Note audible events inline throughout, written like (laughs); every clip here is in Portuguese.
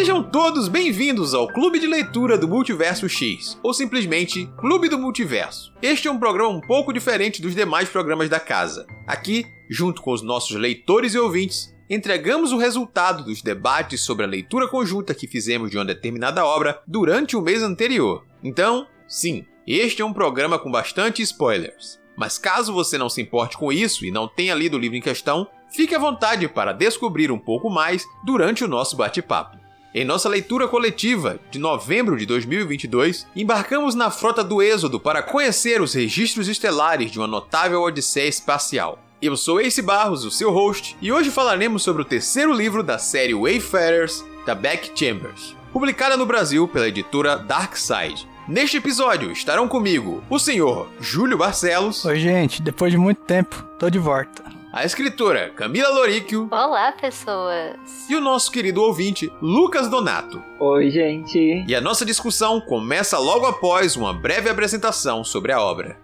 Sejam todos bem-vindos ao Clube de Leitura do Multiverso X, ou simplesmente Clube do Multiverso. Este é um programa um pouco diferente dos demais programas da casa. Aqui, junto com os nossos leitores e ouvintes, entregamos o resultado dos debates sobre a leitura conjunta que fizemos de uma determinada obra durante o mês anterior. Então, sim, este é um programa com bastante spoilers. Mas caso você não se importe com isso e não tenha lido o livro em questão, fique à vontade para descobrir um pouco mais durante o nosso bate-papo. Em nossa leitura coletiva de novembro de 2022, embarcamos na frota do Êxodo para conhecer os registros estelares de uma notável odisseia espacial. Eu sou Ace Barros, o seu host, e hoje falaremos sobre o terceiro livro da série Wayfarers, da Beck Chambers, publicada no Brasil pela editora Darkside. Neste episódio estarão comigo o senhor Júlio Barcelos. Oi, gente, depois de muito tempo, tô de volta. A escritora Camila Loríquio. Olá, pessoas. E o nosso querido ouvinte Lucas Donato. Oi, gente. E a nossa discussão começa logo após uma breve apresentação sobre a obra.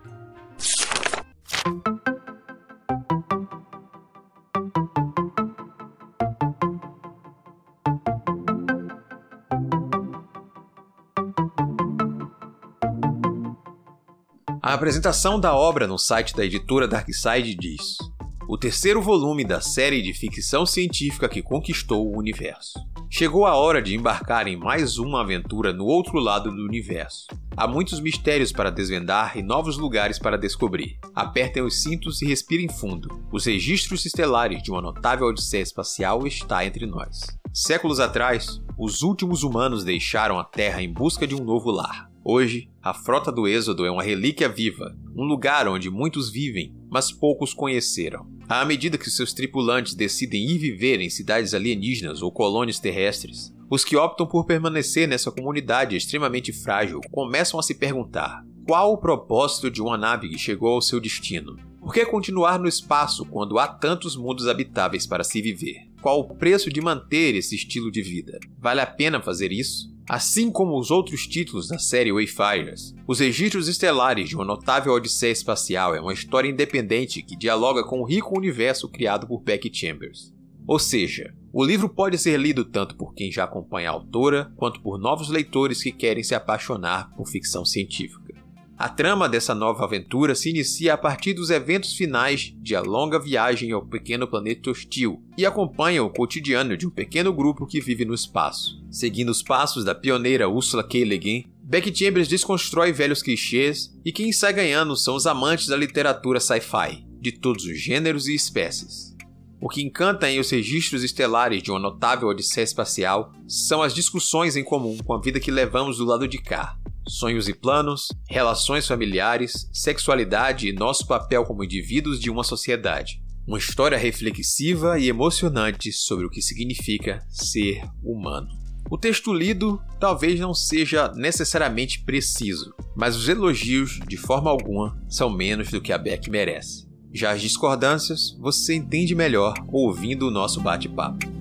A apresentação da obra no site da editora Darkside diz: O terceiro volume da série de ficção científica que conquistou o universo. Chegou a hora de embarcar em mais uma aventura no outro lado do universo. Há muitos mistérios para desvendar e novos lugares para descobrir. Apertem os cintos e respirem fundo. Os registros estelares de uma notável odisseia espacial está entre nós. Séculos atrás, os últimos humanos deixaram a Terra em busca de um novo lar. Hoje, a Frota do Êxodo é uma relíquia viva, um lugar onde muitos vivem, mas poucos conheceram. À medida que seus tripulantes decidem ir viver em cidades alienígenas ou colônias terrestres, os que optam por permanecer nessa comunidade extremamente frágil começam a se perguntar: qual o propósito de uma nave que chegou ao seu destino? Por que continuar no espaço quando há tantos mundos habitáveis para se viver? Qual o preço de manter esse estilo de vida? Vale a pena fazer isso? Assim como os outros títulos da série Wayfarers, Os Registros Estelares de uma Notável Odisseia Espacial é uma história independente que dialoga com o rico universo criado por Becky Chambers. Ou seja, o livro pode ser lido tanto por quem já acompanha a autora, quanto por novos leitores que querem se apaixonar por ficção científica. A trama dessa nova aventura se inicia a partir dos eventos finais de A Longa Viagem ao Pequeno Planeta Hostil e acompanha o cotidiano de um pequeno grupo que vive no espaço. Seguindo os passos da pioneira Ursula K. Le Guin, Beck Chambers desconstrói velhos clichês e quem sai ganhando são os amantes da literatura sci-fi, de todos os gêneros e espécies. O que encanta em os registros estelares de uma notável odisseia espacial são as discussões em comum com a vida que levamos do lado de cá, sonhos e planos, relações familiares, sexualidade e nosso papel como indivíduos de uma sociedade. Uma história reflexiva e emocionante sobre o que significa ser humano. O texto lido talvez não seja necessariamente preciso, mas os elogios, de forma alguma, são menos do que a Beck merece. Já as discordâncias você entende melhor ouvindo o nosso bate-papo.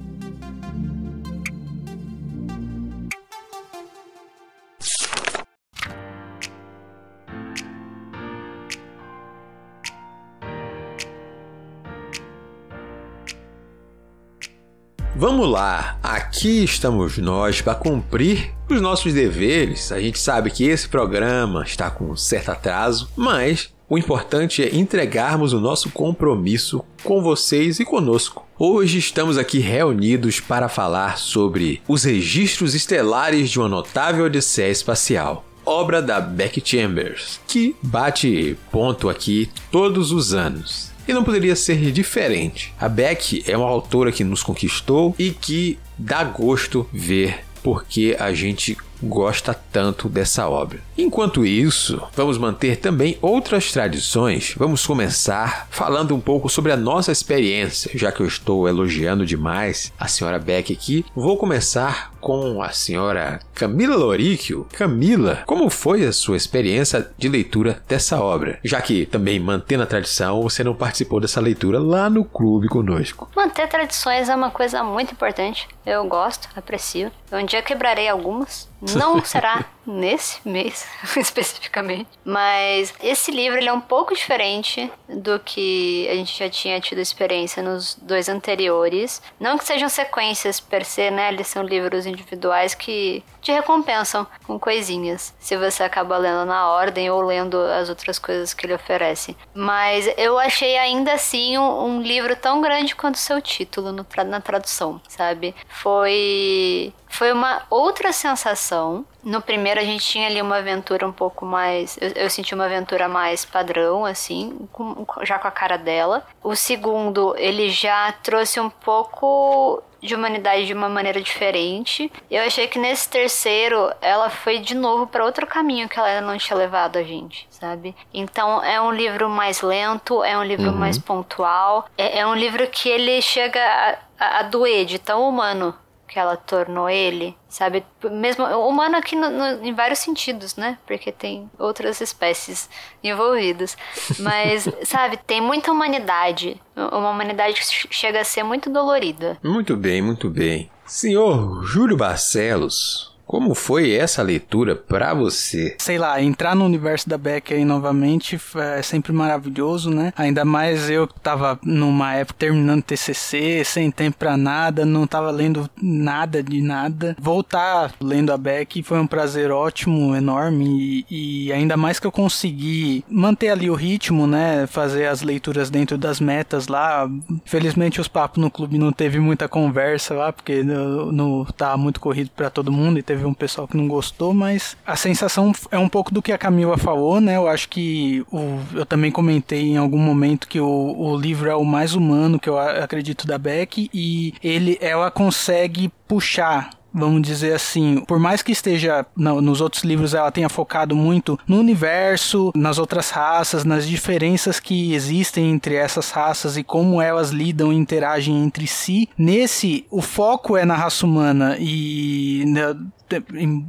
Vamos lá, aqui estamos nós para cumprir os nossos deveres. A gente sabe que esse programa está com um certo atraso, mas o importante é entregarmos o nosso compromisso com vocês e conosco. Hoje estamos aqui reunidos para falar sobre os registros estelares de uma notável odisseia espacial obra da Beck Chambers, que bate ponto aqui todos os anos. E não poderia ser diferente. A Beck é uma autora que nos conquistou e que dá gosto ver porque a gente gosta tanto dessa obra. Enquanto isso, vamos manter também outras tradições. Vamos começar falando um pouco sobre a nossa experiência, já que eu estou elogiando demais a senhora Beck aqui. Vou começar com a senhora Camila Loríquio. Camila, como foi a sua experiência de leitura dessa obra? Já que também mantendo a tradição, você não participou dessa leitura lá no clube conosco. Manter tradições é uma coisa muito importante. Eu gosto, aprecio. Um dia quebrarei algumas. Não será (laughs) nesse mês (laughs) especificamente. Mas esse livro ele é um pouco diferente do que a gente já tinha tido experiência nos dois anteriores. Não que sejam sequências per se, né? Eles são livros individuais que te recompensam com coisinhas, se você acaba lendo na ordem ou lendo as outras coisas que ele oferece. Mas eu achei ainda assim um, um livro tão grande quanto seu título no, na tradução, sabe? Foi foi uma outra sensação. No primeiro a gente tinha ali uma aventura um pouco mais. Eu, eu senti uma aventura mais padrão, assim, com, já com a cara dela. O segundo, ele já trouxe um pouco de humanidade de uma maneira diferente. Eu achei que nesse terceiro ela foi de novo para outro caminho que ela não tinha levado a gente, sabe? Então é um livro mais lento, é um livro uhum. mais pontual, é, é, um livro que ele chega a, a, a doer de tão humano que ela tornou ele, sabe? Mesmo humano aqui no, no, em vários sentidos, né? Porque tem outras espécies envolvidas. Mas, (laughs) sabe, tem muita humanidade. Uma humanidade que chega a ser muito dolorida. Muito bem, muito bem. Senhor Júlio Barcelos, como foi essa leitura para você? Sei lá, entrar no universo da Beck aí novamente é sempre maravilhoso, né? Ainda mais eu que tava numa época terminando TCC, sem tempo para nada, não tava lendo nada de nada. Voltar lendo a Beck foi um prazer ótimo, enorme e, e ainda mais que eu consegui manter ali o ritmo, né? Fazer as leituras dentro das metas lá. Felizmente os papos no clube não teve muita conversa lá, porque no, no tá muito corrido para todo mundo e teve teve um pessoal que não gostou, mas a sensação é um pouco do que a Camila falou, né? Eu acho que o, eu também comentei em algum momento que o, o livro é o mais humano que eu acredito da Beck e ele ela consegue puxar vamos dizer assim, por mais que esteja no, nos outros livros ela tenha focado muito no universo, nas outras raças, nas diferenças que existem entre essas raças e como elas lidam e interagem entre si. Nesse, o foco é na raça humana e né,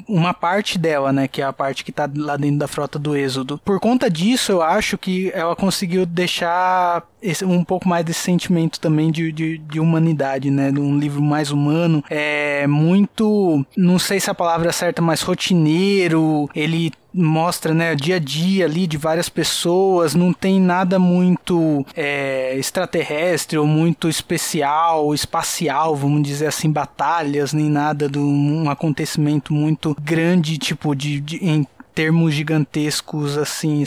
uma parte dela, né, que é a parte que tá lá dentro da frota do Êxodo. Por conta disso, eu acho que ela conseguiu deixar esse, um pouco mais desse sentimento também de, de, de humanidade, né, de um livro mais humano. É muito, não sei se a palavra é certa, mas rotineiro. Ele mostra né, o dia a dia ali de várias pessoas, não tem nada muito é, extraterrestre ou muito especial, espacial, vamos dizer assim, batalhas, nem nada de um acontecimento muito grande, tipo, de, de em termos gigantescos, assim,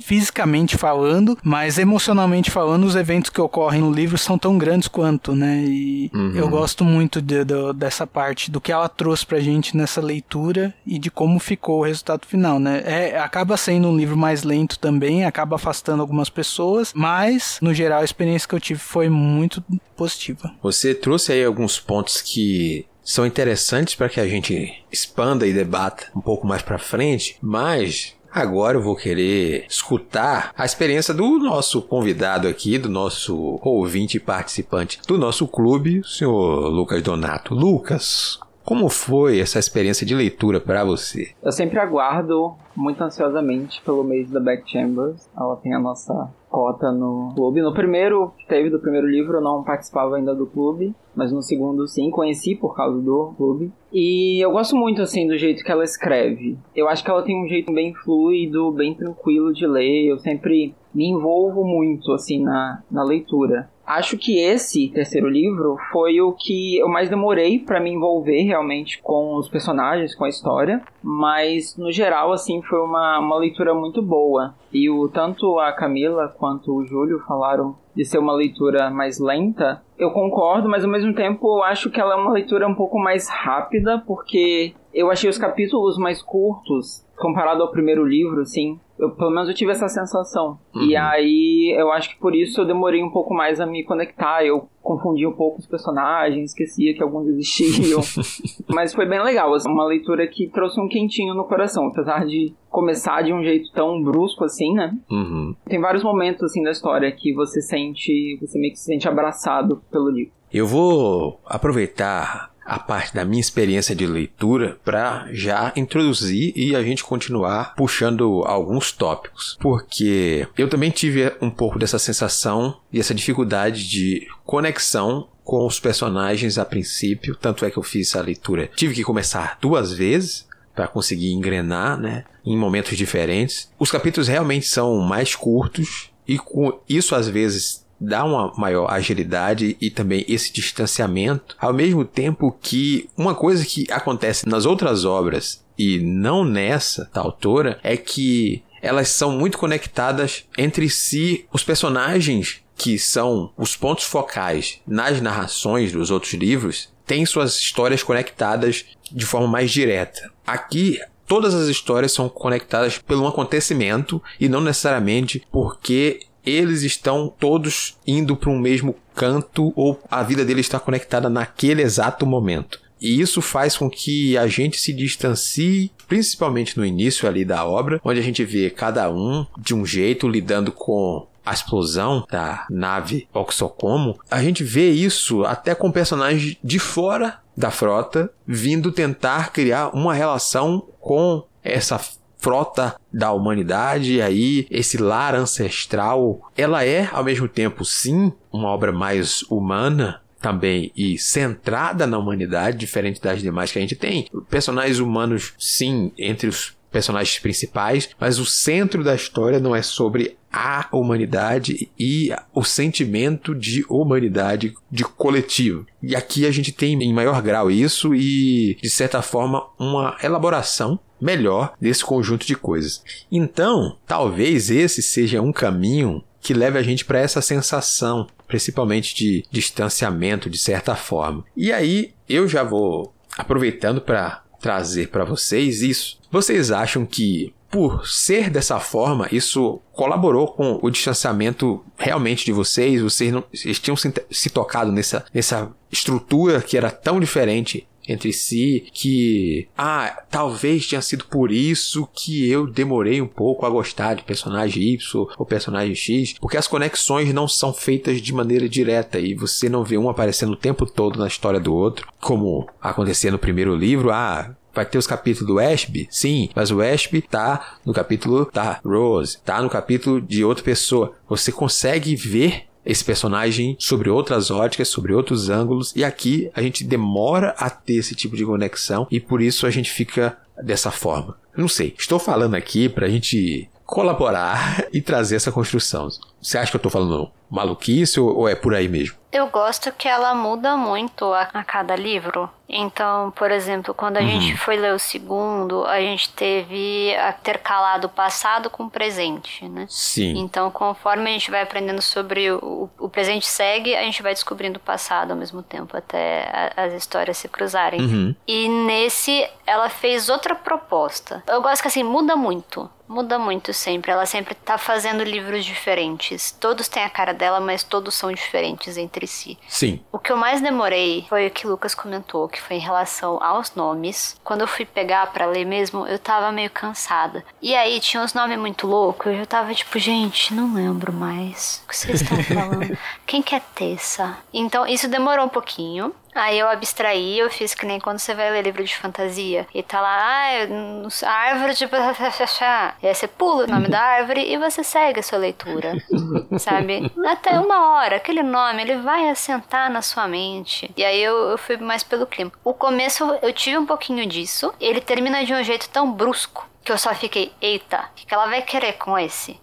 fisicamente falando, mas emocionalmente falando, os eventos que ocorrem no livro são tão grandes quanto, né? E uhum. eu gosto muito de, de, dessa parte, do que ela trouxe pra gente nessa leitura e de como ficou o resultado final, né? É, acaba sendo um livro mais lento também, acaba afastando algumas pessoas, mas, no geral, a experiência que eu tive foi muito positiva. Você trouxe aí alguns pontos que são interessantes para que a gente expanda e debata um pouco mais para frente, mas Agora eu vou querer escutar a experiência do nosso convidado aqui, do nosso ouvinte e participante do nosso clube, o senhor Lucas Donato. Lucas, como foi essa experiência de leitura para você? Eu sempre aguardo muito ansiosamente pelo mês da Back Chambers. Ela tem a nossa cota no clube. No primeiro, teve do primeiro livro, eu não participava ainda do clube, mas no segundo sim, conheci por causa do clube. E eu gosto muito assim do jeito que ela escreve. Eu acho que ela tem um jeito bem fluido, bem tranquilo de ler. Eu sempre me envolvo muito assim na, na leitura. Acho que esse terceiro livro foi o que eu mais demorei para me envolver realmente com os personagens, com a história, mas no geral assim foi uma, uma leitura muito boa. E o tanto a Camila quanto o Júlio falaram de ser uma leitura mais lenta. Eu concordo, mas ao mesmo tempo eu acho que ela é uma leitura um pouco mais rápida, porque eu achei os capítulos mais curtos comparado ao primeiro livro, assim. Eu, pelo menos eu tive essa sensação. Uhum. E aí eu acho que por isso eu demorei um pouco mais a me conectar. Eu confundi um pouco os personagens, esquecia que alguns existiam. (laughs) Mas foi bem legal, assim, uma leitura que trouxe um quentinho no coração, apesar de começar de um jeito tão brusco assim, né? Uhum. Tem vários momentos assim da história que você sente, você meio que se sente abraçado pelo livro. Eu vou aproveitar a parte da minha experiência de leitura para já introduzir e a gente continuar puxando alguns tópicos, porque eu também tive um pouco dessa sensação e essa dificuldade de conexão com os personagens a princípio, tanto é que eu fiz a leitura. Tive que começar duas vezes para conseguir engrenar, né? Em momentos diferentes. Os capítulos realmente são mais curtos e com isso às vezes dá uma maior agilidade e também esse distanciamento, ao mesmo tempo que uma coisa que acontece nas outras obras e não nessa da autora é que elas são muito conectadas entre si. Os personagens que são os pontos focais nas narrações dos outros livros têm suas histórias conectadas de forma mais direta. Aqui todas as histórias são conectadas pelo acontecimento e não necessariamente porque eles estão todos indo para um mesmo canto ou a vida deles está conectada naquele exato momento. E isso faz com que a gente se distancie, principalmente no início ali da obra, onde a gente vê cada um de um jeito lidando com a explosão da nave Oxocomo. A gente vê isso até com personagens de fora da frota vindo tentar criar uma relação com essa frota da humanidade, e aí esse lar ancestral, ela é ao mesmo tempo sim uma obra mais humana, também e centrada na humanidade, diferente das demais que a gente tem. Personagens humanos, sim, entre os personagens principais, mas o centro da história não é sobre a humanidade e o sentimento de humanidade de coletivo. E aqui a gente tem em maior grau isso e, de certa forma, uma elaboração melhor desse conjunto de coisas. Então, talvez esse seja um caminho que leve a gente para essa sensação, principalmente de distanciamento de certa forma. E aí eu já vou aproveitando para trazer para vocês isso. Vocês acham que por ser dessa forma, isso colaborou com o distanciamento realmente de vocês? Vocês, não, vocês tinham se, se tocado nessa, nessa estrutura que era tão diferente entre si que ah, talvez tenha sido por isso que eu demorei um pouco a gostar de personagem Y ou personagem X, porque as conexões não são feitas de maneira direta e você não vê um aparecendo o tempo todo na história do outro, como acontecia no primeiro livro, ah, Vai ter os capítulos do Ashby? Sim, mas o Ashby tá no capítulo da Rose, tá no capítulo de outra pessoa. Você consegue ver esse personagem sobre outras óticas, sobre outros ângulos, e aqui a gente demora a ter esse tipo de conexão e por isso a gente fica dessa forma. Não sei, estou falando aqui para a gente colaborar (laughs) e trazer essa construção. Você acha que eu estou falando maluquice ou, é por aí mesmo? Eu gosto que ela muda muito a, a cada livro. Então, por exemplo, quando a uhum. gente foi ler o segundo, a gente teve a ter calado o passado com o presente, né? Sim. Então, conforme a gente vai aprendendo sobre o, o presente segue, a gente vai descobrindo o passado ao mesmo tempo, até a, as histórias se cruzarem. Uhum. E nesse, ela fez outra proposta. Eu gosto que assim, muda muito muda muito sempre. Ela sempre tá fazendo livros diferentes. Todos têm a cara dela, mas todos são diferentes entre si. Sim. O que eu mais demorei foi o que o Lucas comentou, que foi em relação aos nomes. Quando eu fui pegar para ler mesmo, eu tava meio cansada. E aí tinha uns nomes muito loucos, eu tava tipo, gente, não lembro mais o que vocês estão falando. (laughs) Quem que é Tessa? Então isso demorou um pouquinho. Aí eu abstraí, eu fiz que nem quando você vai ler livro de fantasia. E tá lá, ah, a árvore de... (laughs) E aí você pula o nome da árvore e você segue a sua leitura. (laughs) sabe? Até uma hora, aquele nome, ele vai assentar na sua mente. E aí eu, eu fui mais pelo clima. O começo eu tive um pouquinho disso. Ele termina de um jeito tão brusco que eu só fiquei, eita, o que ela vai querer com esse?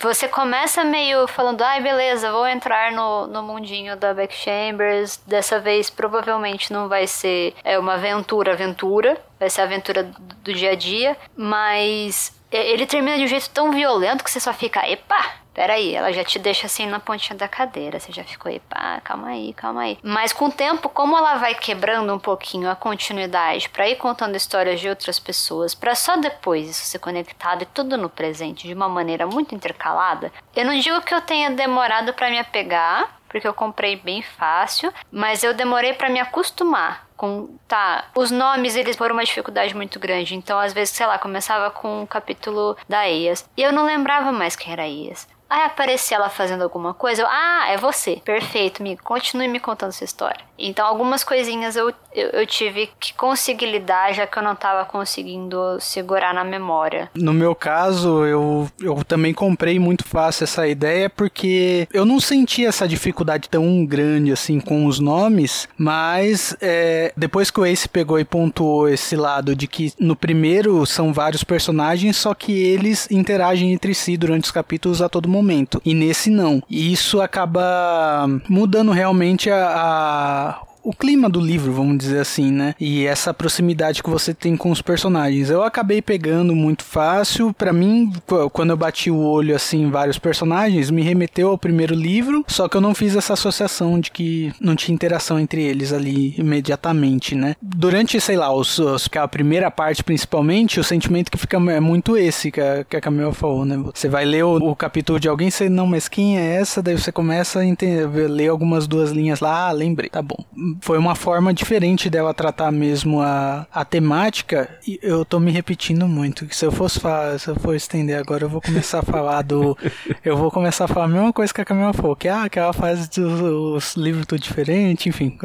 você começa meio falando, ai, beleza, vou entrar no, no mundinho da Back Chambers. Dessa vez, provavelmente não vai ser é, uma aventura, aventura. Vai ser a aventura do dia a dia. Mas ele termina de um jeito tão violento que você só fica, epa, peraí, ela já te deixa assim na pontinha da cadeira. Você já ficou, epa, calma aí, calma aí. Mas com o tempo, como ela vai quebrando um pouquinho a continuidade para ir contando histórias de outras pessoas, para só depois isso ser conectado e tudo no presente de uma maneira muito intercalada, eu não digo que eu tenha demorado para me apegar, porque eu comprei bem fácil, mas eu demorei para me acostumar com tá, os nomes eles foram uma dificuldade muito grande, então às vezes, sei lá, começava com o um capítulo da Eias, e eu não lembrava mais quem era Eias. Aí aparecia ela fazendo alguma coisa, eu, ah, é você. Perfeito, me continue me contando essa história. Então algumas coisinhas eu, eu, eu, tive que conseguir lidar, já que eu não tava conseguindo segurar na memória. No meu caso, eu, eu também comprei muito fácil essa ideia, porque eu não senti essa dificuldade tão grande assim com os nomes, mas é, depois que o Ace pegou e pontuou esse lado de que no primeiro são vários personagens, só que eles interagem entre si durante os capítulos a todo momento. E nesse não. E isso acaba mudando realmente a, a o clima do livro, vamos dizer assim, né? E essa proximidade que você tem com os personagens. Eu acabei pegando muito fácil. Para mim, quando eu bati o olho assim em vários personagens, me remeteu ao primeiro livro, só que eu não fiz essa associação de que não tinha interação entre eles ali imediatamente, né? Durante, sei lá, os, os que a primeira parte principalmente, o sentimento que fica é muito esse que a, que a Camila falou, né? Você vai ler o, o capítulo de alguém, você não, mas quem é essa? Daí você começa a entender, ler algumas duas linhas lá, ah, lembrei, tá bom foi uma forma diferente dela tratar mesmo a, a temática. E eu tô me repetindo muito. Que se eu fosse falar, se eu for estender agora, eu vou começar a falar do. eu vou começar a falar a mesma coisa que a Camila falou, que, ah, que ela faz os, os livros tudo diferente, enfim.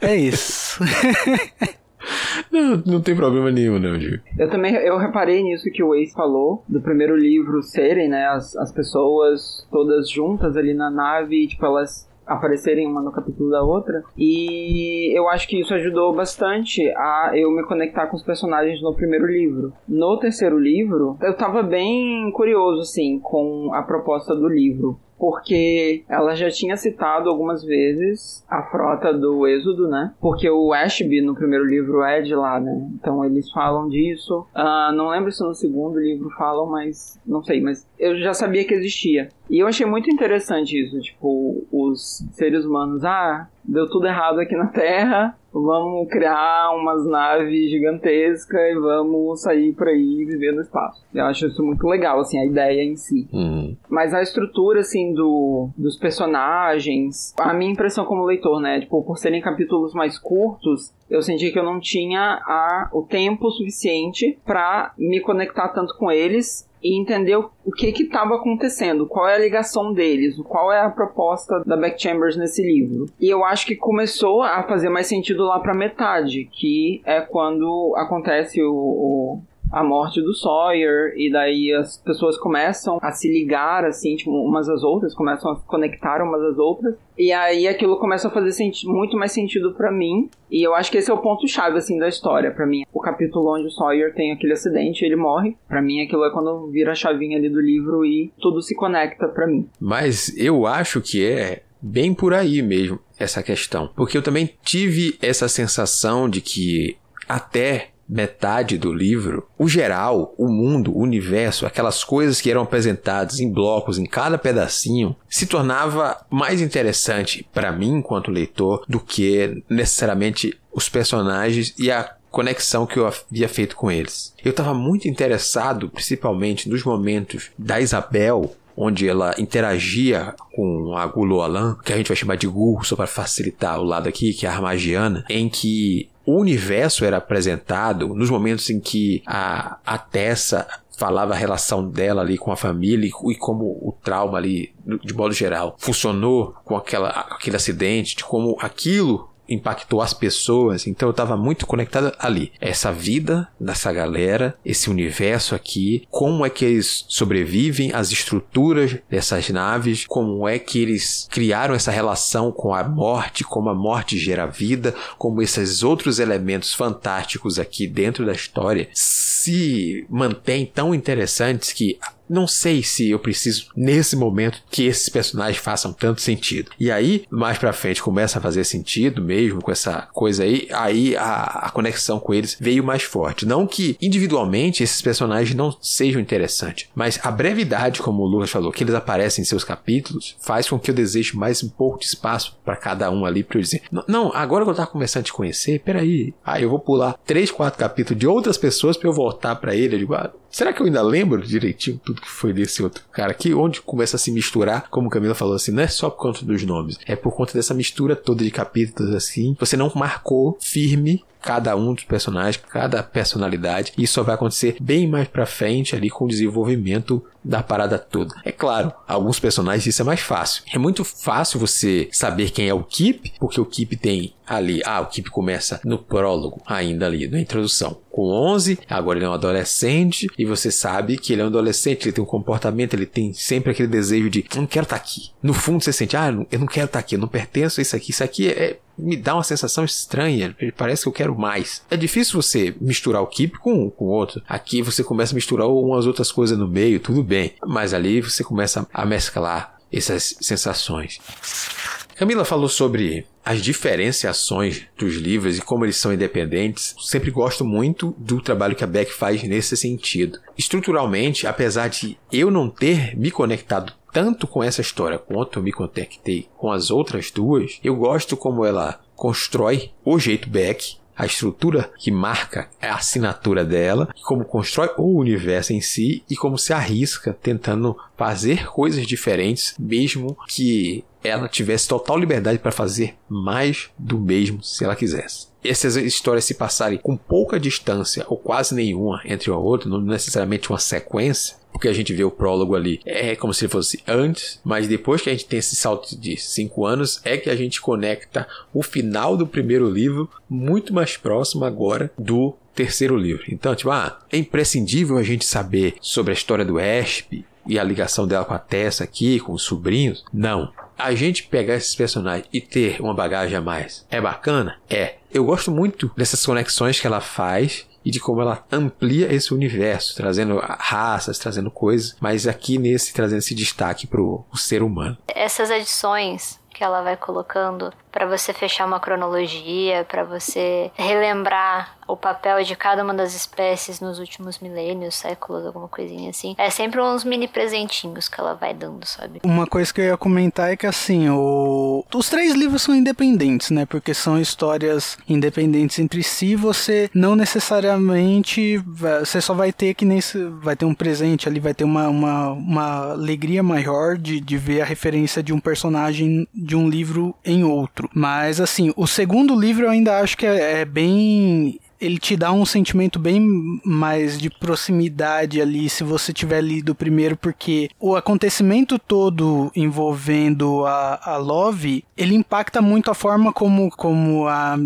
É, é isso. (laughs) Não, não tem problema nenhum, não, Diego. Eu também eu reparei nisso que o Ace falou, do primeiro livro serem, né, as, as pessoas todas juntas ali na nave, tipo, elas aparecerem uma no capítulo da outra. E eu acho que isso ajudou bastante a eu me conectar com os personagens no primeiro livro. No terceiro livro, eu tava bem curioso, assim, com a proposta do livro porque ela já tinha citado algumas vezes a frota do Êxodo, né? Porque o Ashby no primeiro livro é de lá, né? Então eles falam disso. Uh, não lembro se no segundo livro falam, mas não sei, mas eu já sabia que existia. E eu achei muito interessante isso, tipo, os seres humanos, ah, deu tudo errado aqui na Terra, vamos criar umas naves gigantescas e vamos sair por aí viver no espaço. Eu acho isso muito legal, assim, a ideia em si. Uhum. Mas a estrutura, assim, do, dos personagens, a minha impressão como leitor, né, tipo, por serem capítulos mais curtos, eu senti que eu não tinha a, o tempo suficiente para me conectar tanto com eles e entender o que estava acontecendo, qual é a ligação deles, qual é a proposta da Beck Chambers nesse livro. E eu acho que começou a fazer mais sentido lá para metade, que é quando acontece o, o a morte do Sawyer, e daí as pessoas começam a se ligar, assim, tipo, umas às outras, começam a se conectar umas às outras, e aí aquilo começa a fazer muito mais sentido para mim, e eu acho que esse é o ponto-chave, assim, da história para mim. O capítulo onde o Sawyer tem aquele acidente ele morre, para mim aquilo é quando vira a chavinha ali do livro e tudo se conecta para mim. Mas eu acho que é bem por aí mesmo, essa questão. Porque eu também tive essa sensação de que até metade do livro, o geral, o mundo, o universo, aquelas coisas que eram apresentadas em blocos em cada pedacinho, se tornava mais interessante para mim enquanto leitor do que necessariamente os personagens e a conexão que eu havia feito com eles. Eu estava muito interessado, principalmente nos momentos da Isabel, onde ela interagia com a Guloalan, que a gente vai chamar de Gu, só para facilitar o lado aqui, que é a Armagiana, em que o universo era apresentado nos momentos em que a, a Tessa falava a relação dela ali com a família e, e como o trauma ali, de modo geral, funcionou com aquela, aquele acidente, de como aquilo impactou as pessoas, então eu estava muito conectado ali. Essa vida dessa galera, esse universo aqui, como é que eles sobrevivem, as estruturas dessas naves, como é que eles criaram essa relação com a morte, como a morte gera vida, como esses outros elementos fantásticos aqui dentro da história se mantêm tão interessantes que não sei se eu preciso, nesse momento, que esses personagens façam tanto sentido. E aí, mais pra frente, começa a fazer sentido mesmo com essa coisa aí. Aí a, a conexão com eles veio mais forte. Não que individualmente esses personagens não sejam interessantes, mas a brevidade, como o Lucas falou, que eles aparecem em seus capítulos, faz com que eu deseje mais um pouco de espaço para cada um ali pra eu dizer: Não, agora que eu tava começando a te conhecer, peraí. Ah, eu vou pular três, quatro capítulos de outras pessoas para eu voltar para ele. Eu digo, ah, será que eu ainda lembro direitinho tudo que foi desse outro cara aqui, onde começa a se misturar, como Camila falou assim, não é só por conta dos nomes, é por conta dessa mistura toda de capítulos assim. Você não marcou firme cada um dos personagens, cada personalidade. Isso só vai acontecer bem mais pra frente ali com o desenvolvimento da parada toda. É claro, alguns personagens isso é mais fácil. É muito fácil você saber quem é o Kip, porque o Kip tem ali, ah, o Kip começa no prólogo, ainda ali, na introdução, com 11, agora ele é um adolescente e você sabe que ele é um adolescente, ele tem um comportamento, ele tem sempre aquele desejo de, não quero estar tá aqui. No fundo você sente, ah, eu não quero estar tá aqui, eu não pertenço a isso aqui, isso aqui é me dá uma sensação estranha. Parece que eu quero mais. É difícil você misturar o Keep com o outro. Aqui você começa a misturar umas outras coisas no meio, tudo bem. Mas ali você começa a mesclar essas sensações. Camila falou sobre as diferenciações dos livros e como eles são independentes. Sempre gosto muito do trabalho que a Beck faz nesse sentido. Estruturalmente, apesar de eu não ter me conectado tanto com essa história quanto me conectei com as outras duas, eu gosto como ela constrói o jeito Beck, a estrutura que marca a assinatura dela, como constrói o universo em si e como se arrisca tentando fazer coisas diferentes, mesmo que ela tivesse total liberdade para fazer mais do mesmo se ela quisesse. Essas histórias se passarem com pouca distância ou quase nenhuma entre uma outra, não necessariamente uma sequência, porque a gente vê o prólogo ali, é como se fosse antes, mas depois que a gente tem esse salto de cinco anos, é que a gente conecta o final do primeiro livro muito mais próximo agora do terceiro livro. Então, tipo, ah, é imprescindível a gente saber sobre a história do Esp e a ligação dela com a Tessa aqui, com os sobrinhos. Não. A gente pegar esses personagens e ter uma bagagem a mais é bacana? É. Eu gosto muito dessas conexões que ela faz e de como ela amplia esse universo, trazendo raças, trazendo coisas, mas aqui nesse trazendo esse destaque pro ser humano. Essas edições que ela vai colocando para você fechar uma cronologia, para você relembrar o papel de cada uma das espécies nos últimos milênios, séculos, alguma coisinha assim. É sempre uns mini presentinhos que ela vai dando, sabe? Uma coisa que eu ia comentar é que assim, o... os três livros são independentes, né? Porque são histórias independentes entre si, você não necessariamente você só vai ter que nesse vai ter um presente ali, vai ter uma, uma, uma alegria maior de, de ver a referência de um personagem de um livro em outro. Mas, assim, o segundo livro eu ainda acho que é, é bem ele te dá um sentimento bem mais de proximidade ali se você tiver lido primeiro, porque o acontecimento todo envolvendo a, a Love, ele impacta muito a forma como, como a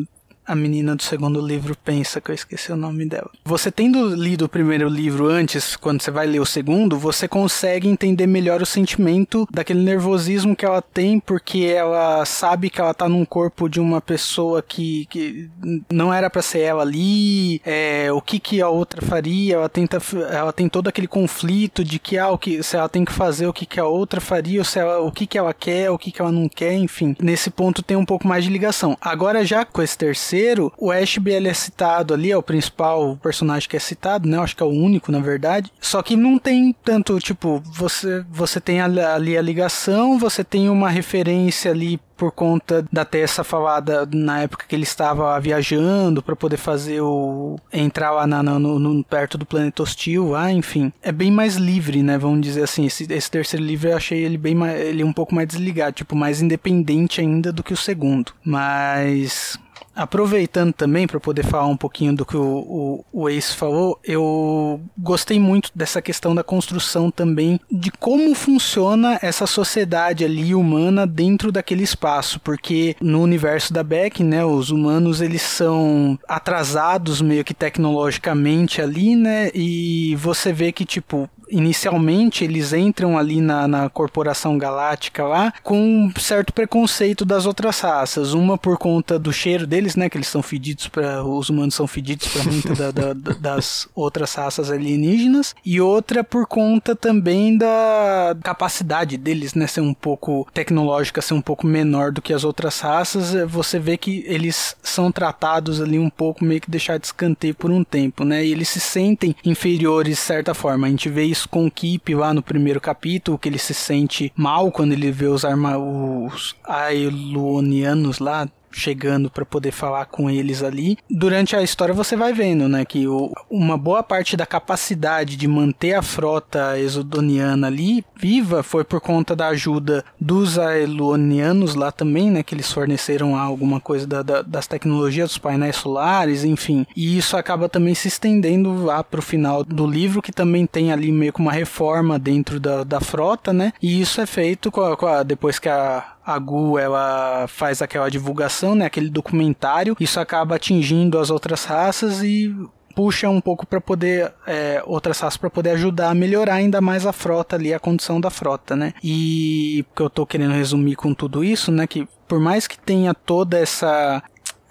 a menina do segundo livro pensa que eu esqueci o nome dela. Você tendo lido o primeiro livro antes, quando você vai ler o segundo, você consegue entender melhor o sentimento daquele nervosismo que ela tem, porque ela sabe que ela tá num corpo de uma pessoa que, que não era para ser ela ali, é, o que que a outra faria, ela tenta, ela tem todo aquele conflito de que, ah, o que se ela tem que fazer o que que a outra faria, ou se ela, o que que ela quer, o que que ela não quer, enfim. Nesse ponto tem um pouco mais de ligação. Agora já com esse terceiro terceiro, o Ashby ele é citado ali, é o principal personagem que é citado, né? Eu acho que é o único, na verdade. Só que não tem tanto, tipo, você, você tem ali a ligação, você tem uma referência ali por conta da Tessa falada na época que ele estava viajando para poder fazer o entrar lá na, no, no, perto do planeta hostil, lá, enfim, é bem mais livre, né? Vamos dizer assim. Esse, esse terceiro livro eu achei ele bem mais, ele um pouco mais desligado, tipo mais independente ainda do que o segundo, mas Aproveitando também para poder falar um pouquinho do que o, o, o Ace falou, eu gostei muito dessa questão da construção também de como funciona essa sociedade ali humana dentro daquele espaço, porque no universo da Beck, né, os humanos eles são atrasados meio que tecnologicamente ali, né, e você vê que tipo inicialmente eles entram ali na, na corporação galáctica lá com um certo preconceito das outras raças. Uma por conta do cheiro deles, né? Que eles são fedidos para os humanos são fedidos para muitas da, da, (laughs) das outras raças alienígenas. E outra por conta também da capacidade deles, né? Ser um pouco tecnológica, ser um pouco menor do que as outras raças. Você vê que eles são tratados ali um pouco meio que deixar de escanteio por um tempo, né? E eles se sentem inferiores de certa forma. A gente vê isso com o Kip lá no primeiro capítulo, que ele se sente mal quando ele vê os, arma os Ailonianos lá, chegando para poder falar com eles ali. Durante a história você vai vendo, né, que o, uma boa parte da capacidade de manter a frota exodoniana ali viva foi por conta da ajuda dos aelonianos lá também, né, que eles forneceram alguma coisa da, da, das tecnologias dos painéis solares, enfim. E isso acaba também se estendendo lá pro final do livro, que também tem ali meio que uma reforma dentro da, da frota, né? E isso é feito com a, com a, depois que a, a Gu ela faz aquela divulgação, né, aquele documentário, isso acaba atingindo as outras raças e puxa um pouco para poder é, outras raças para poder ajudar a melhorar ainda mais a frota ali, a condição da frota, né? E que eu tô querendo resumir com tudo isso, né, que por mais que tenha toda essa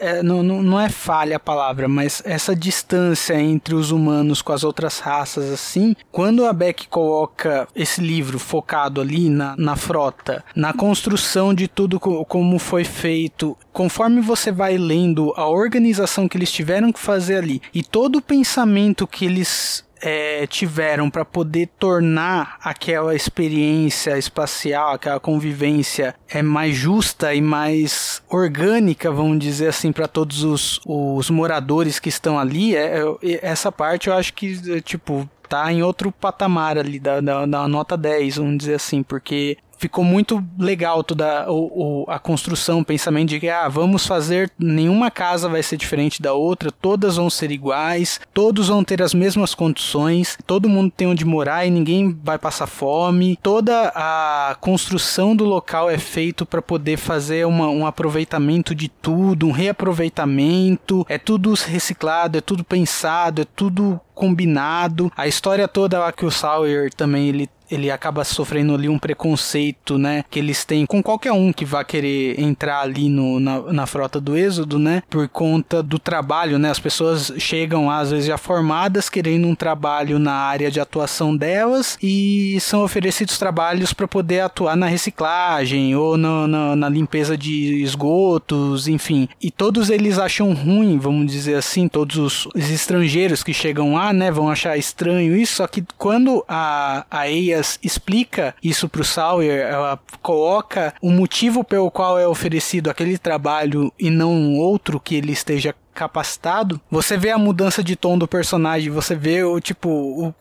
é, não, não é falha a palavra, mas essa distância entre os humanos com as outras raças, assim, quando a Beck coloca esse livro focado ali na, na frota, na construção de tudo co como foi feito, conforme você vai lendo a organização que eles tiveram que fazer ali e todo o pensamento que eles é, tiveram para poder tornar aquela experiência espacial, aquela convivência é mais justa e mais orgânica, vamos dizer assim, para todos os, os moradores que estão ali, é, é, essa parte eu acho que, tipo, tá em outro patamar ali da, da, da, nota 10, vamos dizer assim, porque ficou muito legal toda o, a construção, o pensamento de que ah, vamos fazer, nenhuma casa vai ser diferente da outra, todas vão ser iguais, todos vão ter as mesmas condições, todo mundo tem onde morar e ninguém vai passar fome. Toda a construção do local é feito para poder fazer uma, um aproveitamento de tudo, um reaproveitamento, é tudo reciclado, é tudo pensado, é tudo combinado. A história toda lá que o Sawyer também ele ele acaba sofrendo ali um preconceito, né? Que eles têm com qualquer um que vá querer entrar ali no, na, na frota do Êxodo, né? Por conta do trabalho, né? As pessoas chegam às vezes já formadas, querendo um trabalho na área de atuação delas e são oferecidos trabalhos para poder atuar na reciclagem ou no, na, na limpeza de esgotos, enfim. E todos eles acham ruim, vamos dizer assim, todos os, os estrangeiros que chegam lá, né? Vão achar estranho isso, só que quando a, a Eia explica isso pro Sawyer, ela coloca o motivo pelo qual é oferecido aquele trabalho e não outro que ele esteja capacitado, você vê a mudança de tom do personagem, você vê o tipo, o,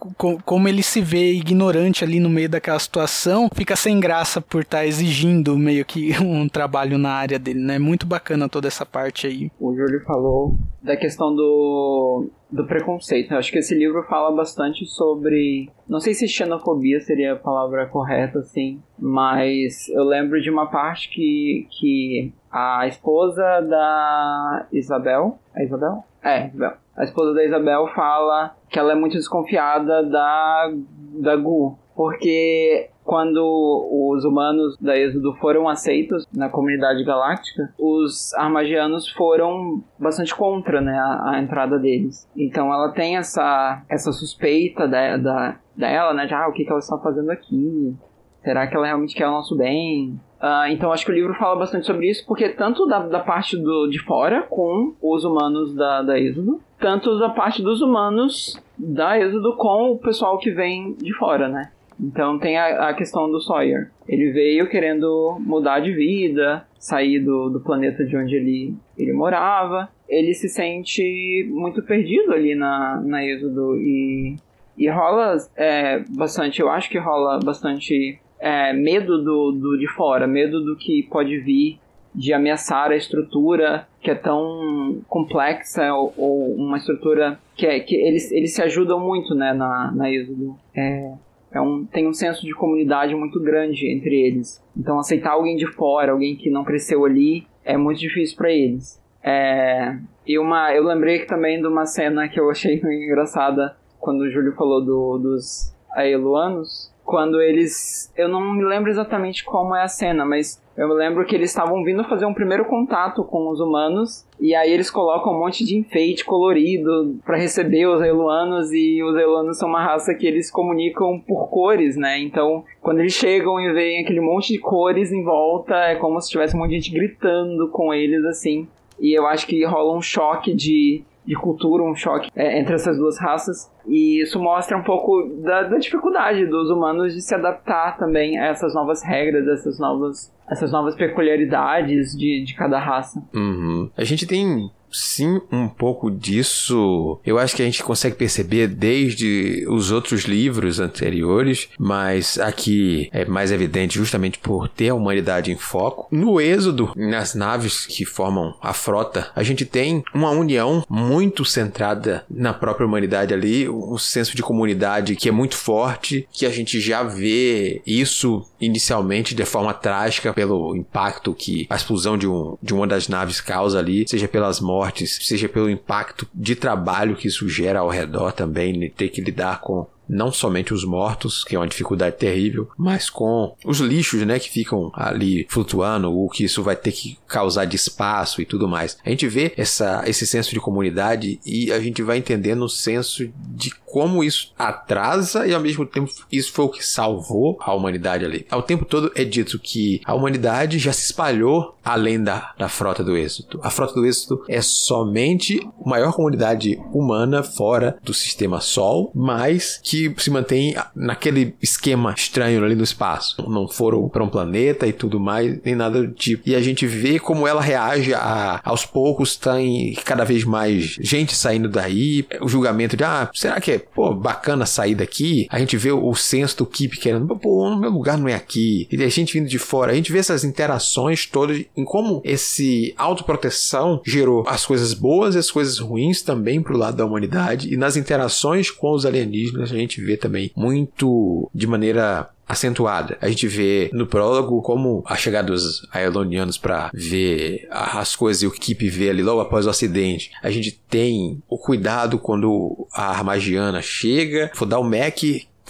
como ele se vê ignorante ali no meio daquela situação, fica sem graça por estar tá exigindo meio que (laughs) um trabalho na área dele, né? Muito bacana toda essa parte aí. O Júlio falou da questão do do preconceito. Eu acho que esse livro fala bastante sobre. Não sei se xenofobia seria a palavra correta, assim, mas eu lembro de uma parte que, que a esposa da Isabel. É Isabel? É, Isabel. A esposa da Isabel fala que ela é muito desconfiada da, da Gu. Porque quando os humanos da Êxodo foram aceitos na comunidade galáctica, os armagianos foram bastante contra né, a, a entrada deles. Então ela tem essa, essa suspeita da, da, dela, né, de ah, o que, que ela está fazendo aqui? Será que ela realmente quer o nosso bem? Uh, então acho que o livro fala bastante sobre isso, porque tanto da, da parte do, de fora, com os humanos da, da Êxodo, tanto da parte dos humanos da Êxodo com o pessoal que vem de fora, né? Então tem a, a, questão do Sawyer. Ele veio querendo mudar de vida, sair do, do planeta de onde ele, ele morava. Ele se sente muito perdido ali na, na Êxodo e, e rola é, bastante, eu acho que rola bastante é, medo do, do de fora, medo do que pode vir de ameaçar a estrutura que é tão complexa ou, ou uma estrutura que, é, que eles, eles se ajudam muito né, na, na Êxodo. É, é um, tem um senso de comunidade muito grande entre eles. Então aceitar alguém de fora, alguém que não cresceu ali, é muito difícil para eles. É, e uma, eu lembrei também de uma cena que eu achei (laughs) engraçada quando o Júlio falou do, dos Aeluanos, quando eles, eu não me lembro exatamente como é a cena, mas eu me lembro que eles estavam vindo fazer um primeiro contato com os humanos e aí eles colocam um monte de enfeite colorido para receber os Eluanos e os Eluanos são uma raça que eles comunicam por cores, né? Então, quando eles chegam e veem aquele monte de cores em volta, é como se tivesse um monte de gente gritando com eles assim. E eu acho que rola um choque de de cultura, um choque é, entre essas duas raças. E isso mostra um pouco da, da, dificuldade dos humanos de se adaptar também a essas novas regras, essas novas, essas novas peculiaridades de, de cada raça. Uhum. A gente tem sim um pouco disso. Eu acho que a gente consegue perceber desde os outros livros anteriores, mas aqui é mais evidente justamente por ter a humanidade em foco. No Êxodo, nas naves que formam a frota, a gente tem uma união muito centrada na própria humanidade ali, um senso de comunidade que é muito forte, que a gente já vê isso inicialmente de forma trágica pelo impacto que a explosão de, um, de uma das naves causa ali, seja pelas mortes mortes, seja pelo impacto de trabalho que isso gera ao redor também, ter que lidar com não somente os mortos, que é uma dificuldade terrível, mas com os lixos, né, que ficam ali flutuando, o que isso vai ter que causar de espaço e tudo mais. A gente vê essa, esse senso de comunidade e a gente vai entendendo o senso de como isso atrasa e ao mesmo tempo isso foi o que salvou a humanidade ali. Ao tempo todo é dito que a humanidade já se espalhou além da, da frota do êxito. A frota do êxito é somente a maior comunidade humana fora do sistema Sol, mas que se mantém naquele esquema estranho ali no espaço. Não foram para um planeta e tudo mais, nem nada do tipo. E a gente vê como ela reage a, aos poucos, tem cada vez mais gente saindo daí, o julgamento de, ah, será que é, pô, bacana sair daqui? A gente vê o senso do Keep querendo, pô, meu lugar não é aqui. E a gente vindo de fora, a gente vê essas interações todas em como esse autoproteção gerou as coisas boas e as coisas ruins também pro lado da humanidade. E nas interações com os alienígenas, a gente gente vê também muito de maneira acentuada. A gente vê no prólogo como a chegada dos aelonianos para ver as coisas e o Kip vê ali logo após o acidente. A gente tem o cuidado quando a Armagiana chega, for dar o Mac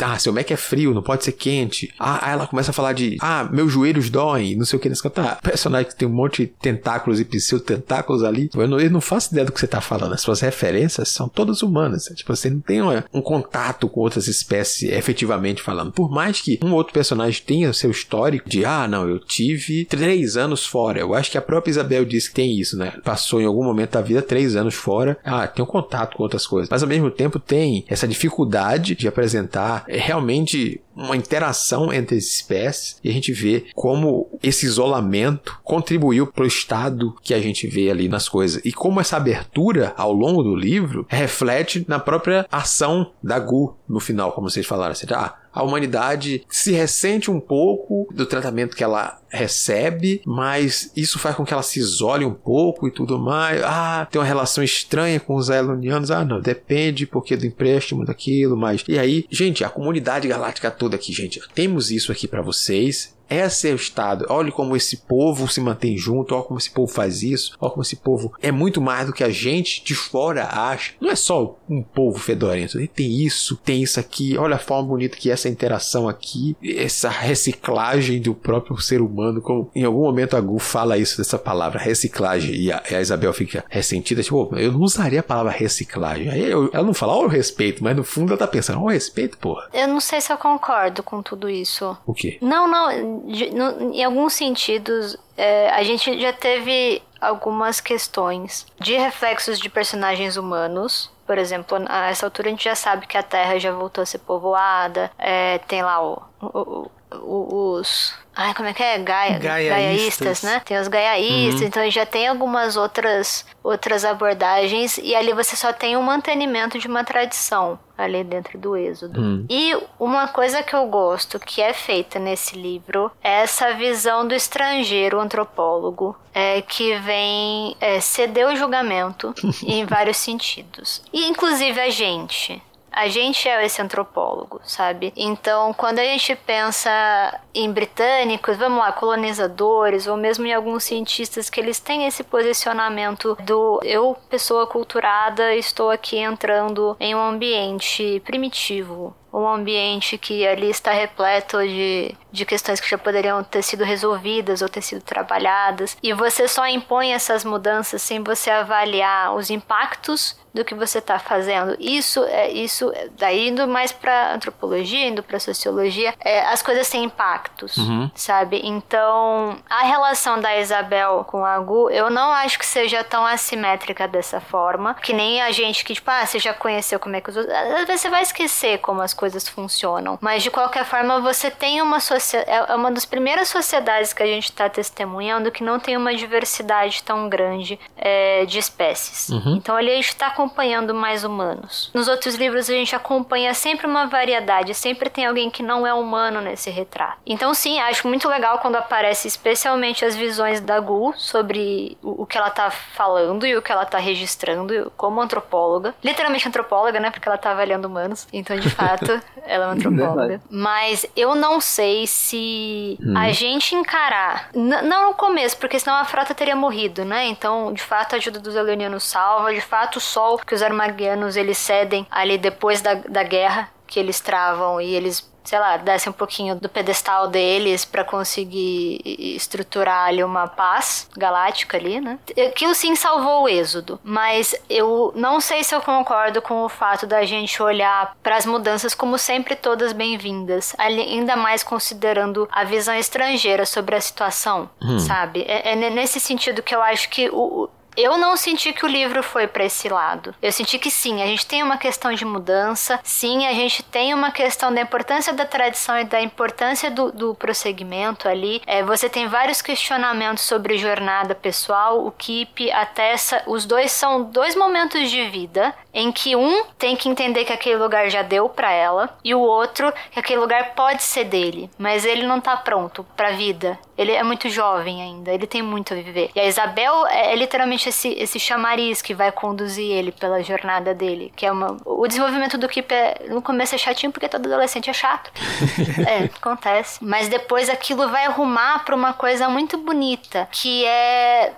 ah, seu Mac é frio, não pode ser quente. Ah, aí ela começa a falar de, ah, meus joelhos doem, não sei o que. Nesse tá, personagem que tem um monte de tentáculos e pseudo-tentáculos ali. Eu não, eu não faço ideia do que você tá falando. As suas referências são todas humanas. Tipo, você não tem uma, um contato com outras espécies efetivamente falando. Por mais que um outro personagem tenha seu histórico de, ah, não, eu tive três anos fora. Eu acho que a própria Isabel disse que tem isso, né? Passou em algum momento da vida três anos fora. Ah, tem um contato com outras coisas. Mas ao mesmo tempo tem essa dificuldade de apresentar é realmente uma interação entre as espécies e a gente vê como esse isolamento contribuiu para o estado que a gente vê ali nas coisas. E como essa abertura ao longo do livro reflete na própria ação da Gu no final, como vocês falaram, assim, ah, a humanidade se ressente um pouco do tratamento que ela recebe, mas isso faz com que ela se isole um pouco e tudo mais. Ah, tem uma relação estranha com os elonianos. Ah, não, depende porque do empréstimo daquilo, mas e aí, gente, a comunidade galáctica toda aqui, gente, temos isso aqui para vocês. Esse é o estado. Olha como esse povo se mantém junto, olha como esse povo faz isso, olha como esse povo é muito mais do que a gente de fora acha. Não é só um povo fedorento, tem isso, tem isso aqui, olha a forma bonita que é essa interação aqui, essa reciclagem do próprio ser humano, como em algum momento a Gu fala isso dessa palavra, reciclagem, e a, a Isabel fica ressentida, tipo, eu não usaria a palavra reciclagem. Aí eu, ela não fala, ó, o respeito, mas no fundo ela tá pensando, ó, o respeito, porra. Eu não sei se eu concordo com tudo isso. O quê? Não, não, de, no, em alguns sentidos, é, a gente já teve algumas questões de reflexos de personagens humanos. Por exemplo, a essa altura a gente já sabe que a Terra já voltou a ser povoada. É, tem lá o, o, o, os Ai, como é que é? Gaia, gaiaístas, né? Tem os gaiaístas, uhum. então já tem algumas outras, outras abordagens e ali você só tem o um mantenimento de uma tradição ali dentro do Êxodo. Uhum. E uma coisa que eu gosto que é feita nesse livro é essa visão do estrangeiro antropólogo é, que vem é, ceder o julgamento (laughs) em vários sentidos. E inclusive a gente a gente é esse antropólogo, sabe? Então, quando a gente pensa em britânicos, vamos lá, colonizadores, ou mesmo em alguns cientistas que eles têm esse posicionamento do eu, pessoa culturada, estou aqui entrando em um ambiente primitivo um ambiente que ali está repleto de, de questões que já poderiam ter sido resolvidas ou ter sido trabalhadas, e você só impõe essas mudanças sem você avaliar os impactos do que você está fazendo. Isso é isso, daí indo mais para antropologia, indo para sociologia, é, as coisas têm impactos, uhum. sabe? Então, a relação da Isabel com a Gu, eu não acho que seja tão assimétrica dessa forma, que nem a gente que, tipo, ah, você já conheceu como é que os outros. Às vezes você vai esquecer como as coisas funcionam, mas de qualquer forma você tem uma sociedade. É uma das primeiras sociedades que a gente está testemunhando que não tem uma diversidade tão grande é, de espécies. Uhum. Então ali a gente está acompanhando mais humanos. Nos outros livros a gente acompanha sempre uma variedade, sempre tem alguém que não é humano nesse retrato. Então sim, acho muito legal quando aparece especialmente as visões da Gu sobre o, que ela tá falando e o que ela tá registrando como antropóloga. Literalmente antropóloga, né? Porque ela tá avaliando humanos. Então, de (laughs) fato, ela é uma antropóloga. (laughs) Mas eu não sei se hum. a gente encarar. Não no começo, porque senão a frota teria morrido, né? Então, de fato, a ajuda dos Eleonianos salva. De fato, o sol que os Armaguianos eles cedem ali depois da, da guerra que eles travam e eles sei lá, descem um pouquinho do pedestal deles para conseguir estruturar ali uma paz galáctica ali, né? Aquilo sim salvou o êxodo, mas eu não sei se eu concordo com o fato da gente olhar para as mudanças como sempre todas bem-vindas, ainda mais considerando a visão estrangeira sobre a situação, hum. sabe? É, é, nesse sentido que eu acho que o, eu não senti que o livro foi para esse lado. Eu senti que sim, a gente tem uma questão de mudança, sim, a gente tem uma questão da importância da tradição e da importância do, do prosseguimento ali. É, você tem vários questionamentos sobre jornada pessoal, o Keep, até essa. Os dois são dois momentos de vida em que um tem que entender que aquele lugar já deu para ela e o outro que aquele lugar pode ser dele, mas ele não tá pronto para vida. Ele é muito jovem ainda, ele tem muito a viver. E a Isabel é, é literalmente esse, esse chamariz que vai conduzir ele pela jornada dele, que é uma... O desenvolvimento do Kip é, no começo é chatinho porque todo adolescente é chato. (laughs) é, acontece. Mas depois aquilo vai arrumar pra uma coisa muito bonita, que é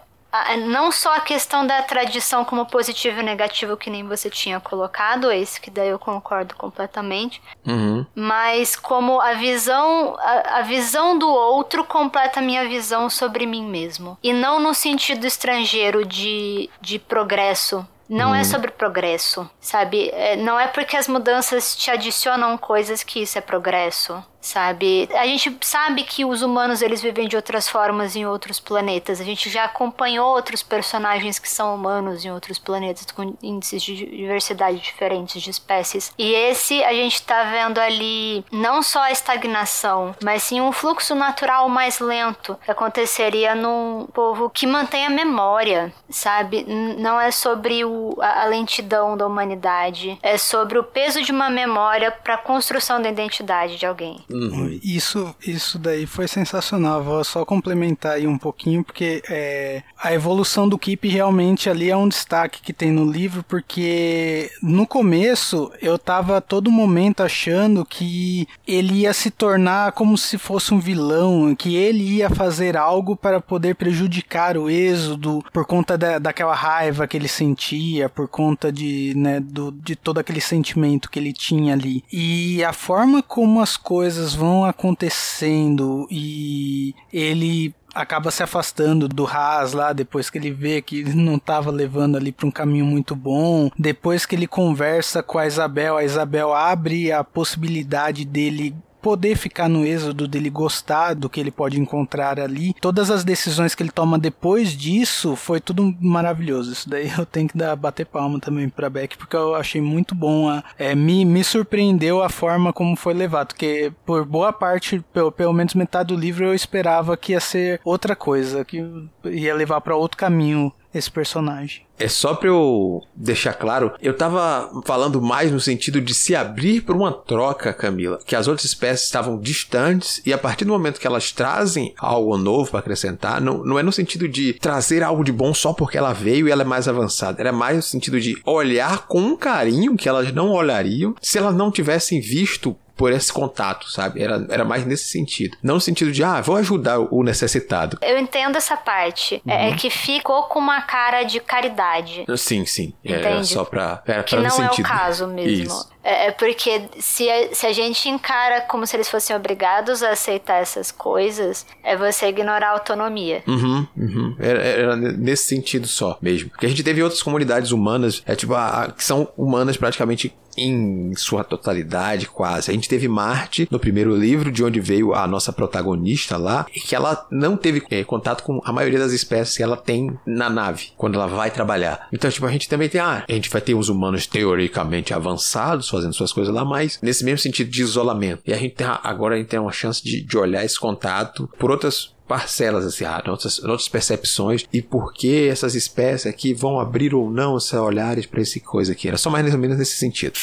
não só a questão da tradição como positivo e negativo que nem você tinha colocado, esse que daí eu concordo completamente, uhum. mas como a visão a, a, visão do outro completa a minha visão sobre mim mesmo e não no sentido estrangeiro de, de progresso não é uhum. sobre progresso, sabe? É, não é porque as mudanças te adicionam coisas que isso é progresso sabe? A gente sabe que os humanos eles vivem de outras formas em outros planetas. A gente já acompanhou outros personagens que são humanos em outros planetas com índices de diversidade diferentes de espécies. E esse a gente tá vendo ali não só a estagnação, mas sim um fluxo natural mais lento que aconteceria num povo que mantém a memória, sabe? Não é sobre o, a, a lentidão da humanidade, é sobre o peso de uma memória para a construção da identidade de alguém. Uhum. Isso, isso daí foi sensacional. Vou só complementar aí um pouquinho, porque é, a evolução do Keep realmente ali é um destaque que tem no livro, porque no começo eu tava todo momento achando que ele ia se tornar como se fosse um vilão, que ele ia fazer algo para poder prejudicar o êxodo por conta da, daquela raiva que ele sentia, por conta de, né, do, de todo aquele sentimento que ele tinha ali. E a forma como as coisas coisas vão acontecendo e ele acaba se afastando do Haas lá depois que ele vê que ele não estava levando ali para um caminho muito bom. Depois que ele conversa com a Isabel, a Isabel abre a possibilidade dele poder ficar no êxodo dele gostar do que ele pode encontrar ali. Todas as decisões que ele toma depois disso foi tudo maravilhoso. Isso daí eu tenho que dar bater palma também para Beck porque eu achei muito bom. A, é, me, me surpreendeu a forma como foi levado, porque por boa parte, pelo, pelo menos metade do livro eu esperava que ia ser outra coisa, que ia levar para outro caminho esse personagem. É só pra eu deixar claro, eu tava falando mais no sentido de se abrir para uma troca, Camila, que as outras espécies estavam distantes e a partir do momento que elas trazem algo novo para acrescentar, não, não é no sentido de trazer algo de bom só porque ela veio e ela é mais avançada, era mais no sentido de olhar com um carinho que elas não olhariam se elas não tivessem visto por esse contato, sabe? Era, era mais nesse sentido. Não no sentido de, ah, vou ajudar o necessitado. Eu entendo essa parte. Uhum. É, é que ficou com uma cara de caridade. Sim, sim. É, Entende? Era só pra. Era que pra não é o caso mesmo. Isso. É, é porque se a, se a gente encara como se eles fossem obrigados a aceitar essas coisas, é você ignorar a autonomia. Uhum, uhum. Era, era nesse sentido só mesmo. Porque a gente teve outras comunidades humanas, é tipo, a, a, que são humanas praticamente em sua totalidade, quase. A gente teve Marte no primeiro livro, de onde veio a nossa protagonista lá, e que ela não teve é, contato com a maioria das espécies que ela tem na nave, quando ela vai trabalhar. Então, tipo, a gente também tem, ah, a gente vai ter os humanos teoricamente avançados fazendo suas coisas lá, mas nesse mesmo sentido de isolamento. E a gente tem, agora a gente tem uma chance de, de olhar esse contato por outras parcelas, assim, ah, outras, outras percepções e por que essas espécies aqui vão abrir ou não seus olhares para esse coisa aqui. Era só mais ou menos nesse sentido.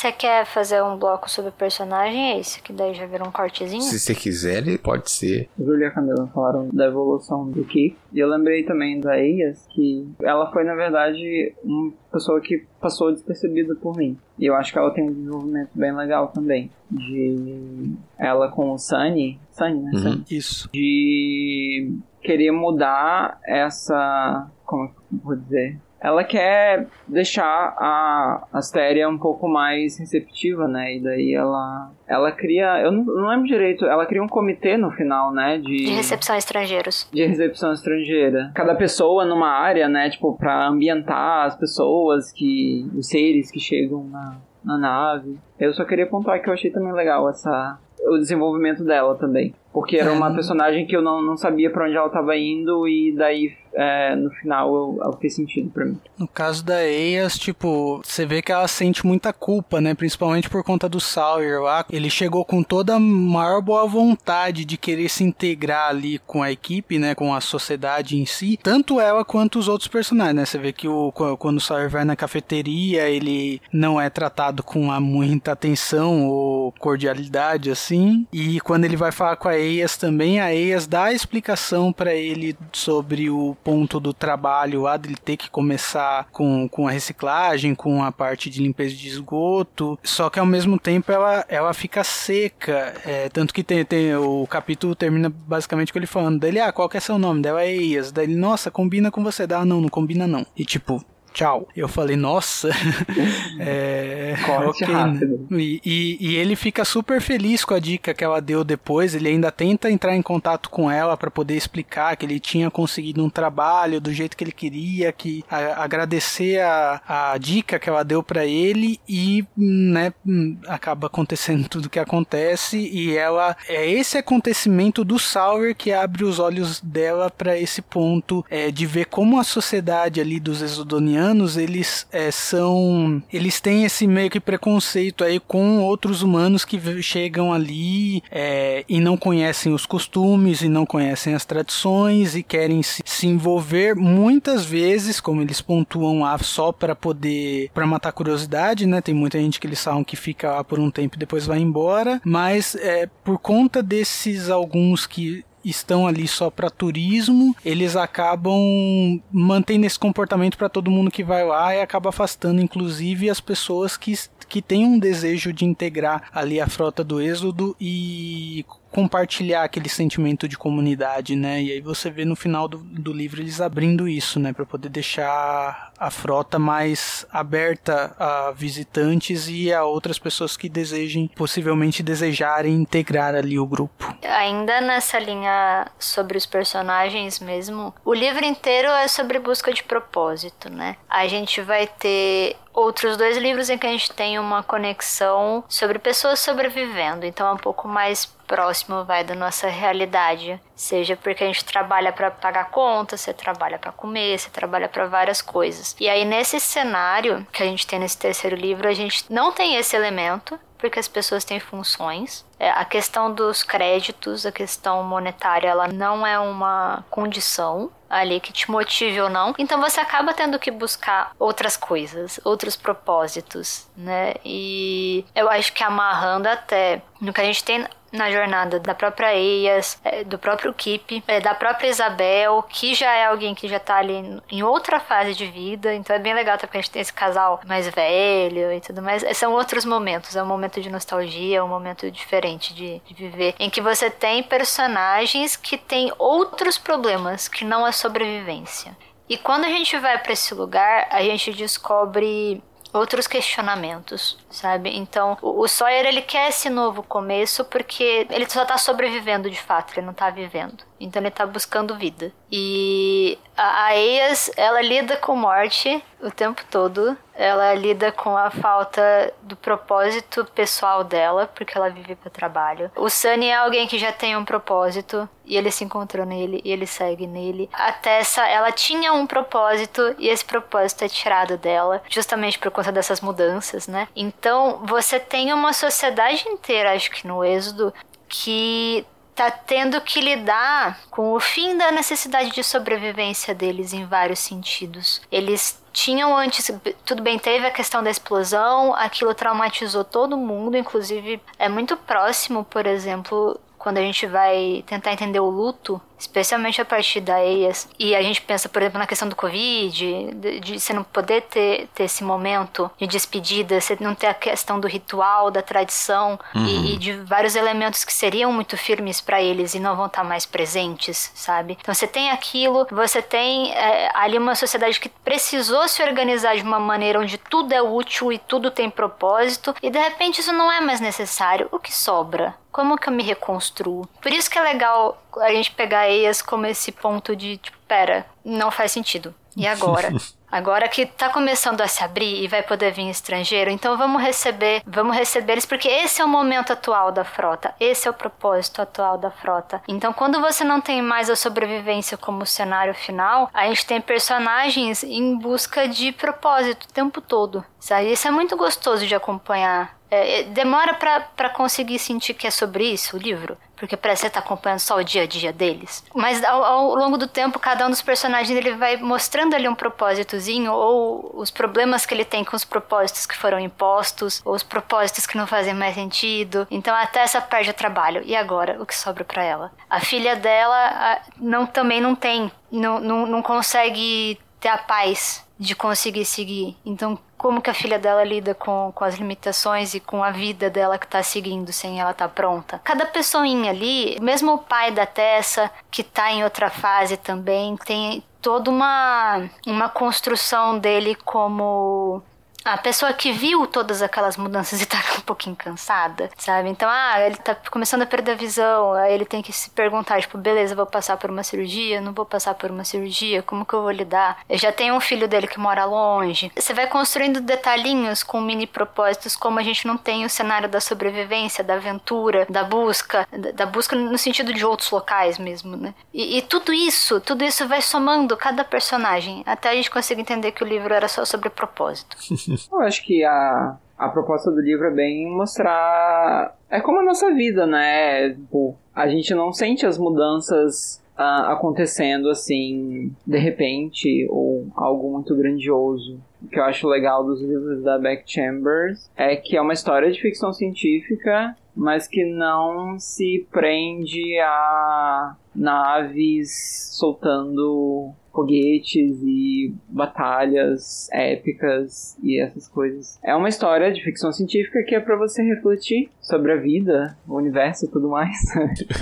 Você quer fazer um bloco sobre o personagem? É isso, que daí já virou um cortezinho? Se você quiser, pode ser. Julia e a Camila falaram da evolução do Keith. E eu lembrei também da Eias, que ela foi, na verdade, uma pessoa que passou despercebida por mim. E eu acho que ela tem um desenvolvimento bem legal também. De ela com o Sunny. Sunny, né? Uhum. Sunny. Isso. De querer mudar essa. Como eu vou dizer? Ela quer deixar a Astéria um pouco mais receptiva, né? E daí ela ela cria, eu não, não lembro direito, ela cria um comitê no final, né, de de recepção a estrangeiros. De recepção estrangeira. Cada pessoa numa área, né, tipo para ambientar as pessoas que os seres que chegam na na nave. Eu só queria pontuar que eu achei também legal essa o desenvolvimento dela também. Porque era uma personagem que eu não, não sabia para onde ela estava indo e daí é, no final ela fez sentido para mim. No caso da Eias, tipo, você vê que ela sente muita culpa, né? Principalmente por conta do Sawyer lá. Ele chegou com toda a maior boa vontade de querer se integrar ali com a equipe, né? Com a sociedade em si. Tanto ela quanto os outros personagens, né? Você vê que o, quando o Sawyer vai na cafeteria, ele não é tratado com muita atenção ou cordialidade, assim. E quando ele vai falar com a Eias também, a Eias dá a explicação para ele sobre o ponto do trabalho lá dele ter que começar com, com a reciclagem, com a parte de limpeza de esgoto, só que ao mesmo tempo ela, ela fica seca, é, tanto que tem, tem o capítulo termina basicamente com ele falando dele, ah, qual que é seu nome? Dela é Eias, daí ele, nossa, combina com você, dá, não, não combina não. E tipo, tchau. Eu falei, nossa. (laughs) é, Corte okay, rápido. E, e, e, ele fica super feliz com a dica que ela deu depois. Ele ainda tenta entrar em contato com ela para poder explicar que ele tinha conseguido um trabalho do jeito que ele queria, que a, agradecer a, a dica que ela deu para ele e, né, acaba acontecendo tudo que acontece e ela é esse acontecimento do Sauer que abre os olhos dela para esse ponto é, de ver como a sociedade ali dos exodonianos humanos, eles é, são. Eles têm esse meio que preconceito aí com outros humanos que chegam ali é, e não conhecem os costumes e não conhecem as tradições e querem se, se envolver muitas vezes, como eles pontuam lá, só para poder. para matar curiosidade, né? Tem muita gente que eles falam que fica lá por um tempo e depois vai embora, mas é, por conta desses alguns que estão ali só para turismo, eles acabam mantendo esse comportamento para todo mundo que vai lá e acaba afastando inclusive as pessoas que que têm um desejo de integrar ali a frota do Êxodo e compartilhar aquele sentimento de comunidade, né? E aí você vê no final do, do livro eles abrindo isso, né? Para poder deixar a frota mais aberta a visitantes e a outras pessoas que desejem, possivelmente desejarem integrar ali o grupo. Ainda nessa linha sobre os personagens mesmo, o livro inteiro é sobre busca de propósito, né? A gente vai ter outros dois livros em que a gente tem uma conexão sobre pessoas sobrevivendo, então é um pouco mais próximo vai da nossa realidade, seja porque a gente trabalha para pagar conta, você trabalha para comer, você trabalha para várias coisas. E aí nesse cenário que a gente tem nesse terceiro livro, a gente não tem esse elemento, porque as pessoas têm funções. É, a questão dos créditos, a questão monetária, ela não é uma condição ali que te motive ou não. Então você acaba tendo que buscar outras coisas, outros propósitos, né? E eu acho que amarrando até no que a gente tem na jornada da própria Eias, é, do próprio Kip, é, da própria Isabel, que já é alguém que já tá ali em outra fase de vida, então é bem legal porque a gente tem esse casal mais velho e tudo mais. São outros momentos, é um momento de nostalgia, é um momento diferente de, de viver, em que você tem personagens que têm outros problemas, que não é sobrevivência. E quando a gente vai para esse lugar, a gente descobre outros questionamentos, sabe? Então, o, Sawyer ele quer esse novo começo porque ele só tá sobrevivendo de fato, ele não tá vivendo. Então ele tá buscando vida. E a, a Eias, ela lida com morte o tempo todo. Ela lida com a falta do propósito pessoal dela, porque ela vive para trabalho. O Sunny é alguém que já tem um propósito e ele se encontrou nele e ele segue nele. A Tessa, ela tinha um propósito e esse propósito é tirado dela, justamente por conta dessas mudanças, né? Então, você tem uma sociedade inteira, acho que no Êxodo, que tá tendo que lidar com o fim da necessidade de sobrevivência deles em vários sentidos. Eles tinham antes, tudo bem, teve a questão da explosão, aquilo traumatizou todo mundo, inclusive é muito próximo, por exemplo, quando a gente vai tentar entender o luto, especialmente a partir da EIAS, e a gente pensa, por exemplo, na questão do Covid, de, de você não poder ter, ter esse momento de despedida, você não ter a questão do ritual, da tradição uhum. e, e, de vários elementos que seriam muito firmes para eles e não vão estar mais presentes, sabe? Então você tem aquilo, você tem é, ali uma sociedade que precisou se organizar de uma maneira onde tudo é útil e tudo tem propósito, e de repente isso não é mais necessário. O que sobra? Como que eu me reconstruo? Por isso que é legal a gente pegar Eias como esse ponto de, tipo, pera, não faz sentido. E agora? (laughs) Agora que tá começando a se abrir e vai poder vir estrangeiro, então vamos receber, vamos receber eles porque esse é o momento atual da frota, esse é o propósito atual da frota. Então, quando você não tem mais a sobrevivência como cenário final, a gente tem personagens em busca de propósito o tempo todo. Sabe? Isso é muito gostoso de acompanhar é, é, demora para conseguir sentir que é sobre isso o livro, porque parece que você tá acompanhando só o dia a dia deles. Mas ao, ao, longo do tempo, cada um dos personagens ele vai mostrando ali um propósitozinho, ou os problemas que ele tem com os propósitos que foram impostos, ou os propósitos que não fazem mais sentido. Então até essa perde o trabalho. E agora, o que sobra para ela? A filha dela não, também não tem, não, não, não consegue ter a paz de conseguir seguir. Então, como que a filha dela lida com, com as limitações e com a vida dela que tá seguindo sem ela tá pronta. Cada pessoinha ali, mesmo o pai da Tessa, que tá em outra fase também, tem toda uma, uma construção dele como a pessoa que viu todas aquelas mudanças (laughs) e tá um pouquinho cansada, sabe? Então, ah, ele tá começando a perder a visão, aí ele tem que se perguntar, tipo, beleza, vou passar por uma cirurgia, não vou passar por uma cirurgia, como que eu vou lidar? Eu já tenho um filho dele que mora longe. Você vai construindo detalhinhos com mini propósitos, como a gente não tem o cenário da sobrevivência, da aventura, da busca, da busca no sentido de outros locais mesmo, né? E, e tudo isso, tudo isso vai somando cada personagem, até a gente conseguir entender que o livro era só sobre propósito. (laughs) Eu acho que a, a proposta do livro é bem mostrar. É como a nossa vida, né? Tipo, a gente não sente as mudanças uh, acontecendo assim, de repente, ou algo muito grandioso. O que eu acho legal dos livros da Beck Chambers é que é uma história de ficção científica, mas que não se prende a naves soltando foguetes e batalhas épicas e essas coisas. É uma história de ficção científica que é para você refletir sobre a vida, o universo e tudo mais.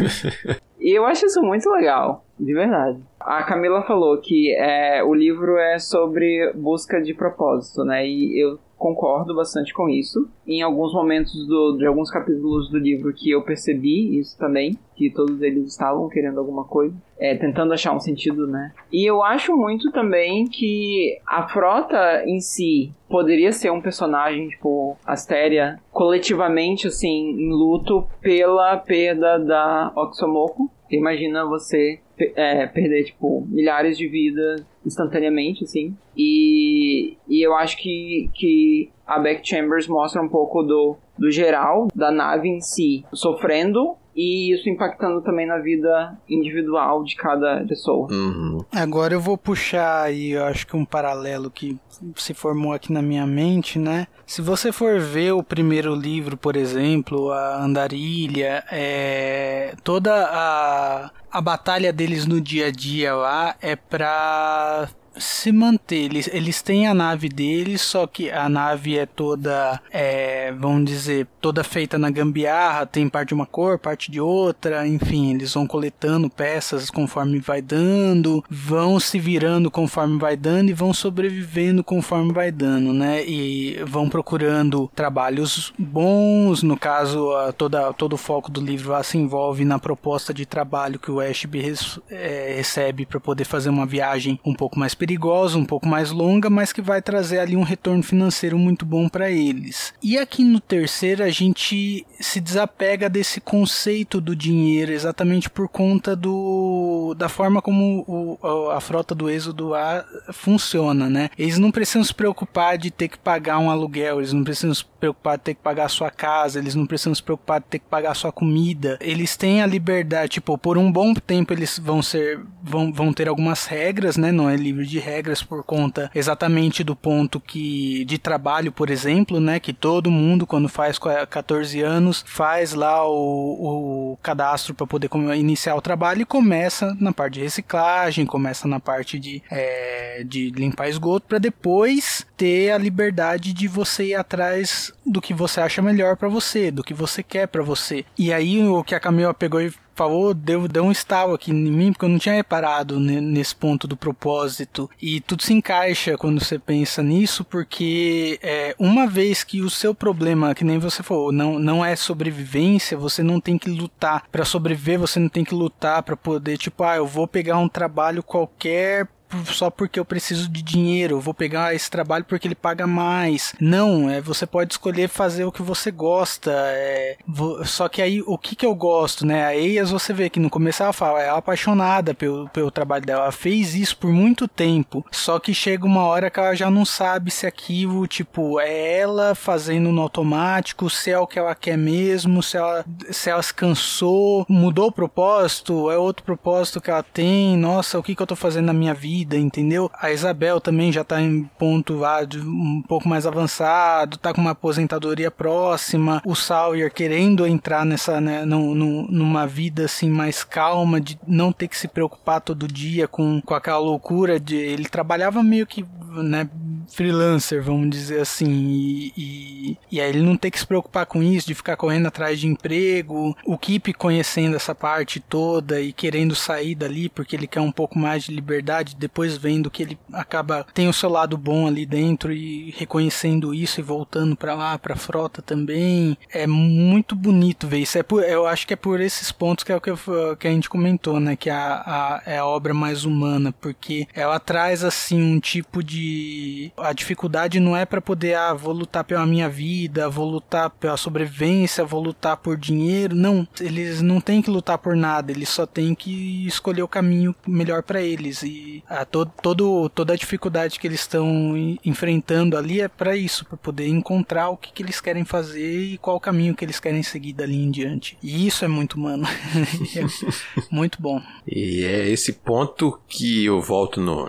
(laughs) e eu acho isso muito legal, de verdade. A Camila falou que é, o livro é sobre busca de propósito, né? E eu concordo bastante com isso. Em alguns momentos do, de alguns capítulos do livro que eu percebi isso também, que todos eles estavam querendo alguma coisa, é, tentando achar um sentido, né? E eu acho muito também que a frota em si poderia ser um personagem, tipo, Astéria, coletivamente, assim, em luto pela perda da Oxomoko. Imagina você é, perder, tipo, milhares de vidas instantaneamente, assim. E, e eu acho que, que a Beck Chambers mostra um pouco do, do geral da nave em si sofrendo e isso impactando também na vida individual de cada pessoa. Uhum. Agora eu vou puxar aí, eu acho que um paralelo que se formou aqui na minha mente, né? Se você for ver o primeiro livro, por exemplo, a Andarilha, é, toda a, a batalha deles no dia a dia lá é pra se manter. Eles, eles têm a nave deles, só que a nave é toda, é, vamos dizer, toda feita na gambiarra, tem parte de uma cor, parte de outra, enfim, eles vão coletando peças conforme vai dando, vão se virando conforme vai dando e vão sobrevivendo conforme vai dando, né? E vão procurando trabalhos bons, no caso, toda, todo o foco do livro se envolve na proposta de trabalho que o Ashby é, recebe para poder fazer uma viagem um pouco mais perigosa, um pouco mais longa, mas que vai trazer ali um retorno financeiro muito bom para eles. E aqui no terceiro a gente se desapega desse conceito do dinheiro exatamente por conta do da forma como o, a frota do Êxodo A funciona, né? Eles não precisam se preocupar de ter que pagar um aluguel, eles não precisam se preocupar de ter que pagar a sua casa, eles não precisam se preocupar de ter que pagar a sua comida. Eles têm a liberdade, tipo, por um bom tempo eles vão ser vão, vão ter algumas regras, né? Não é livre de regras por conta exatamente do ponto que de trabalho, por exemplo, né? Que todo mundo quando faz 14 anos faz lá o, o cadastro para poder iniciar o trabalho e começa na parte de reciclagem, começa na parte de, é, de limpar esgoto para depois ter a liberdade de você ir atrás do que você acha melhor para você, do que você quer para você. E aí o que a Camila pegou e falou, deu, deu um estalo aqui em mim, porque eu não tinha reparado nesse ponto do propósito. E tudo se encaixa quando você pensa nisso, porque é, uma vez que o seu problema, que nem você falou, não, não é sobrevivência, você não tem que lutar para sobreviver, você não tem que lutar para poder, tipo, ah, eu vou pegar um trabalho qualquer só porque eu preciso de dinheiro, vou pegar esse trabalho porque ele paga mais. Não, é você pode escolher fazer o que você gosta. É, vou, só que aí o que que eu gosto, né? A Eias você vê que no começo ela fala, é apaixonada pelo, pelo trabalho dela, ela fez isso por muito tempo. Só que chega uma hora que ela já não sabe se aquilo, tipo, é ela fazendo no automático, se é o que ela quer mesmo, se ela, se ela se cansou, mudou o propósito, é outro propósito que ela tem. Nossa, o que que eu tô fazendo na minha vida? Vida, entendeu? A Isabel também já tá em ponto de, um pouco mais avançado, tá com uma aposentadoria próxima. O Sawyer querendo entrar nessa, né, no, no, numa vida assim mais calma, de não ter que se preocupar todo dia com, com aquela loucura de ele trabalhava meio que, né, freelancer, vamos dizer assim, e, e, e, aí ele não ter que se preocupar com isso, de ficar correndo atrás de emprego, o Kip conhecendo essa parte toda e querendo sair dali porque ele quer um pouco mais de liberdade, depois vendo que ele acaba tem o seu lado bom ali dentro e reconhecendo isso e voltando para lá, para frota também, é muito bonito ver isso. É por, eu acho que é por esses pontos que é o que, que a gente comentou, né, que a, a, é a obra mais humana, porque ela traz assim um tipo de a dificuldade não é para poder, ah, vou lutar pela minha vida, vou lutar pela sobrevivência, vou lutar por dinheiro. Não, eles não têm que lutar por nada, eles só têm que escolher o caminho melhor para eles. E a, todo, todo, toda a dificuldade que eles estão enfrentando ali é para isso, para poder encontrar o que, que eles querem fazer e qual o caminho que eles querem seguir dali em diante. E isso é muito humano. (laughs) é muito bom. E é esse ponto que eu volto no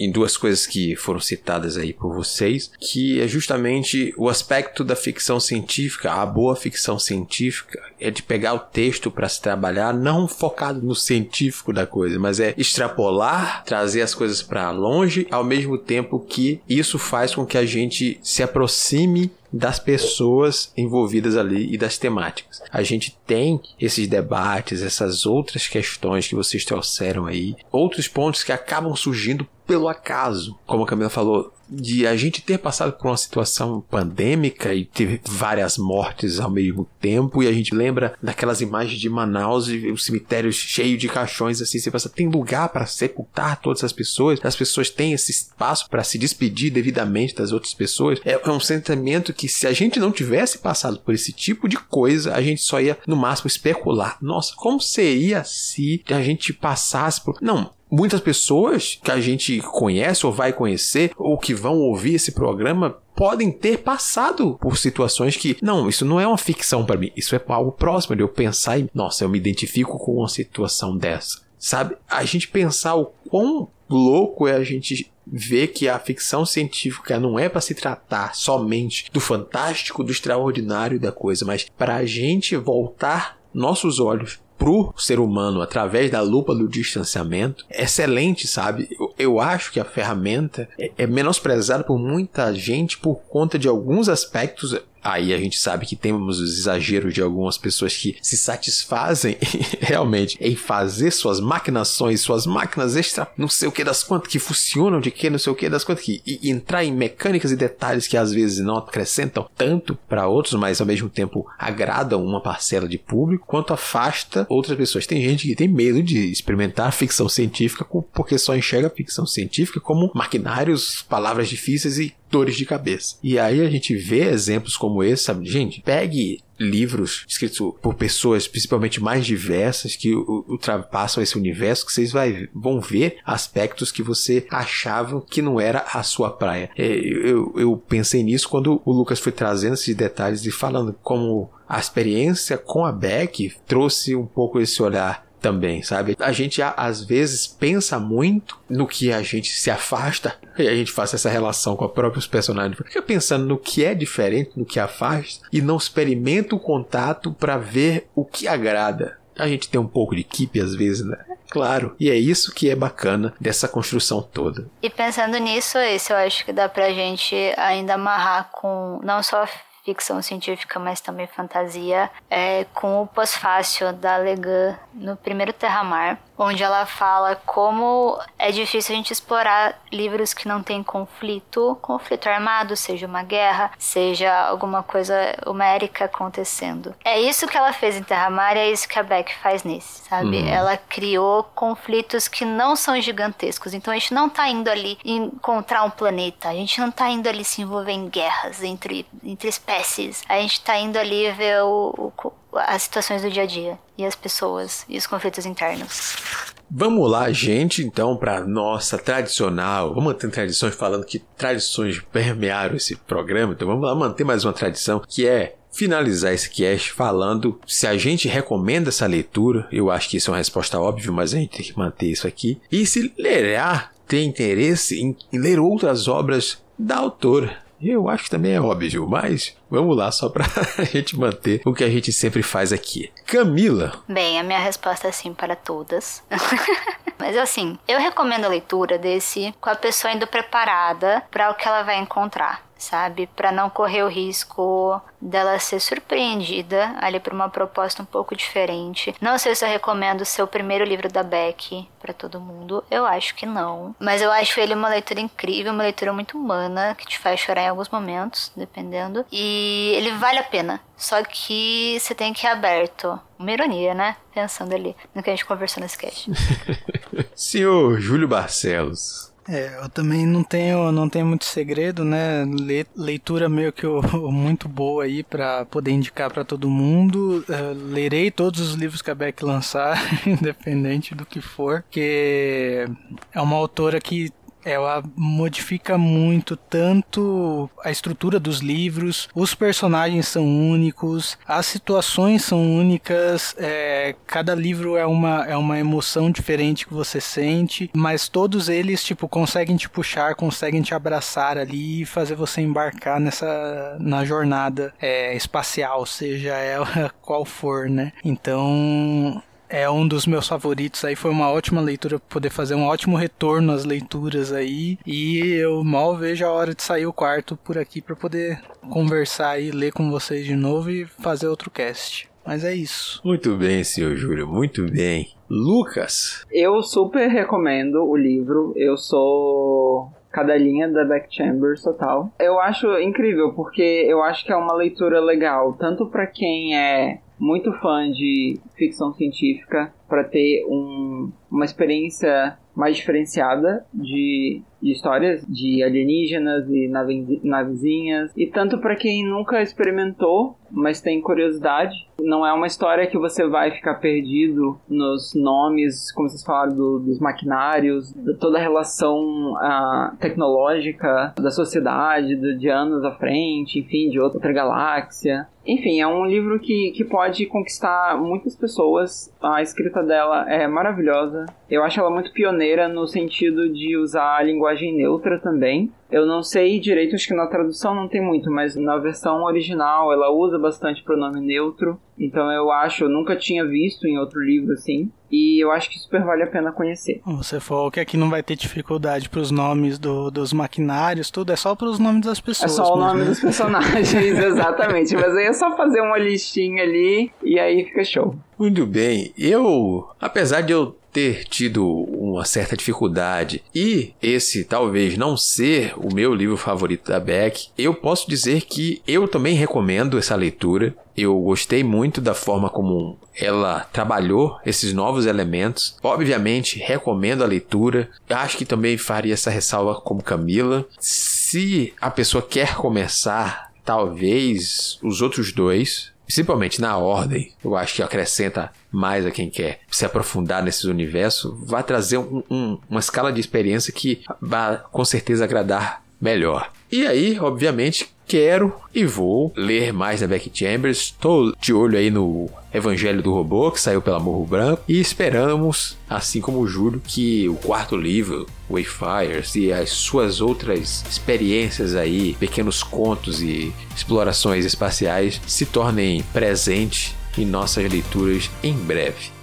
em duas coisas que foram citadas aí por vocês, que é justamente o aspecto da ficção científica, a boa ficção científica é de pegar o texto para se trabalhar não focado no científico da coisa, mas é extrapolar, trazer as coisas para longe, ao mesmo tempo que isso faz com que a gente se aproxime das pessoas envolvidas ali e das temáticas. A gente tem esses debates, essas outras questões que vocês trouxeram aí, outros pontos que acabam surgindo pelo acaso. Como a Camila falou, de a gente ter passado por uma situação pandêmica e ter várias mortes ao mesmo tempo, e a gente lembra daquelas imagens de Manaus e o cemitério cheio de caixões assim, você tem lugar para sepultar todas as pessoas? As pessoas têm esse espaço para se despedir devidamente das outras pessoas? É, é um sentimento que se a gente não tivesse passado por esse tipo de coisa, a gente só ia no máximo especular. Nossa, como seria se a gente passasse por. Não, muitas pessoas que a gente conhece ou vai conhecer ou que vão ouvir esse programa podem ter passado por situações que, não, isso não é uma ficção para mim, isso é algo próximo de eu pensar e, nossa, eu me identifico com uma situação dessa. Sabe? A gente pensar o quão louco é a gente ver que a ficção científica não é para se tratar somente do fantástico, do extraordinário da coisa, mas para a gente voltar nossos olhos pro ser humano através da lupa do distanciamento, é excelente, sabe? Eu, eu acho que a ferramenta é, é menosprezada por muita gente por conta de alguns aspectos Aí a gente sabe que temos os exageros de algumas pessoas que se satisfazem (laughs) realmente em fazer suas maquinações, suas máquinas extra, não sei o que das quantas, que funcionam de que, não sei o que das quantas, que e, entrar em mecânicas e detalhes que às vezes não acrescentam tanto para outros, mas ao mesmo tempo agradam uma parcela de público, quanto afasta outras pessoas. Tem gente que tem medo de experimentar ficção científica porque só enxerga ficção científica como maquinários, palavras difíceis e dores de cabeça. E aí a gente vê exemplos como esse, sabe? Gente, pegue livros escritos por pessoas principalmente mais diversas que ultrapassam esse universo que vocês vai, vão ver aspectos que você achava que não era a sua praia. É, eu, eu pensei nisso quando o Lucas foi trazendo esses detalhes e falando como a experiência com a Beck trouxe um pouco esse olhar também, sabe? A gente às vezes pensa muito no que a gente se afasta (laughs) e a gente faz essa relação com os próprios personagens. Fica pensando no que é diferente, no que afasta e não experimenta o contato para ver o que agrada. A gente tem um pouco de equipe às vezes, né? Claro, e é isso que é bacana dessa construção toda. E pensando nisso, esse eu acho que dá pra gente ainda amarrar com não só ficção científica, mas também fantasia, é, com o pós-fácil da Legan no primeiro Terra-Mar, onde ela fala como é difícil a gente explorar livros que não têm conflito, conflito armado, seja uma guerra, seja alguma coisa homérica acontecendo. É isso que ela fez em Terra-Mar e é isso que a Beck faz nesse, sabe? Uhum. Ela criou conflitos que não são gigantescos, então a gente não tá indo ali encontrar um planeta, a gente não tá indo ali se envolver em guerras entre, entre espécies, a gente tá indo ali ver o, o as situações do dia a dia e as pessoas e os conflitos internos. Vamos lá, gente, então, para nossa tradicional. Vamos manter tradições falando que tradições permearam esse programa. Então, vamos lá manter mais uma tradição que é finalizar esse cast falando se a gente recomenda essa leitura. Eu acho que isso é uma resposta óbvia, mas a gente tem que manter isso aqui. E se lerá, tem interesse em, ler outras obras da autora. Eu acho que também é óbvio, mas vamos lá só pra (laughs) gente manter o que a gente sempre faz aqui. Camila. Bem, a minha resposta é sim para todas. (laughs) mas assim, eu recomendo a leitura desse com a pessoa indo preparada para o que ela vai encontrar sabe? Para não correr o risco dela ser surpreendida ali por uma proposta um pouco diferente. Não sei se eu recomendo ser o primeiro livro da Beck para todo mundo. Eu acho que não. Mas eu acho ele uma leitura incrível, uma leitura muito humana, que te faz chorar em alguns momentos, dependendo. E ele vale a pena. Só que você tem que ir aberto. Uma ironia, né? Pensando ali no que a gente conversou nesse cast. (laughs) Senhor Júlio Barcelos, é, eu também não tenho, não tenho muito segredo, né? Le, leitura meio que o, (laughs) muito boa aí para poder indicar para todo mundo. Uh, lerei todos os livros que a Beck lançar, (laughs) independente do que for, que é uma autora que ela modifica muito tanto a estrutura dos livros, os personagens são únicos, as situações são únicas, é, cada livro é uma, é uma emoção diferente que você sente, mas todos eles tipo conseguem te puxar, conseguem te abraçar ali e fazer você embarcar nessa na jornada é, espacial, seja ela (laughs) qual for, né? Então é um dos meus favoritos aí. Foi uma ótima leitura poder fazer um ótimo retorno às leituras aí. E eu mal vejo a hora de sair o quarto por aqui para poder conversar e ler com vocês de novo e fazer outro cast. Mas é isso. Muito bem, senhor Júlio, muito bem. Lucas. Eu super recomendo o livro. Eu sou cadelinha da Back Chambers total. Eu acho incrível porque eu acho que é uma leitura legal, tanto para quem é muito fã de ficção científica para ter um, uma experiência mais diferenciada de, de histórias de alienígenas e nave, navezinhas. E tanto para quem nunca experimentou, mas tem curiosidade. Não é uma história que você vai ficar perdido nos nomes, como vocês falaram, do, dos maquinários, de toda a relação uh, tecnológica da sociedade, de, de anos à frente, enfim, de outra galáxia. Enfim, é um livro que, que pode conquistar muitas pessoas. A escrita dela é maravilhosa. Eu acho ela muito pioneira no sentido de usar a linguagem neutra também. Eu não sei direito, acho que na tradução não tem muito, mas na versão original ela usa bastante pronome neutro. Então eu acho, eu nunca tinha visto em outro livro assim. E eu acho que super vale a pena conhecer. Você falou que aqui não vai ter dificuldade para os nomes do, dos maquinários, tudo, é só para os nomes das pessoas. É só o mesmo, nome né? dos personagens, (laughs) exatamente. Mas aí é só fazer uma listinha ali e aí fica show. Muito bem. Eu, apesar de eu ter tido uma certa dificuldade e esse talvez não ser o meu livro favorito da Beck, eu posso dizer que eu também recomendo essa leitura. Eu gostei muito da forma como ela trabalhou esses novos elementos. Obviamente, recomendo a leitura. Acho que também faria essa ressalva como Camila. Se a pessoa quer começar, talvez os outros dois, principalmente na ordem, eu acho que acrescenta mais a quem quer se aprofundar nesses universos, vai trazer um- um- uma escala de experiência que vai com certeza agradar melhor. E aí, obviamente, quero e vou ler mais da Beck Chambers. Estou de olho aí no Evangelho do Robô, que saiu pela Morro Branco, e esperamos, assim como o Júlio, que o quarto livro, Wayfires, e as suas outras experiências aí, pequenos contos e explorações espaciais, se tornem presente em nossas leituras em breve.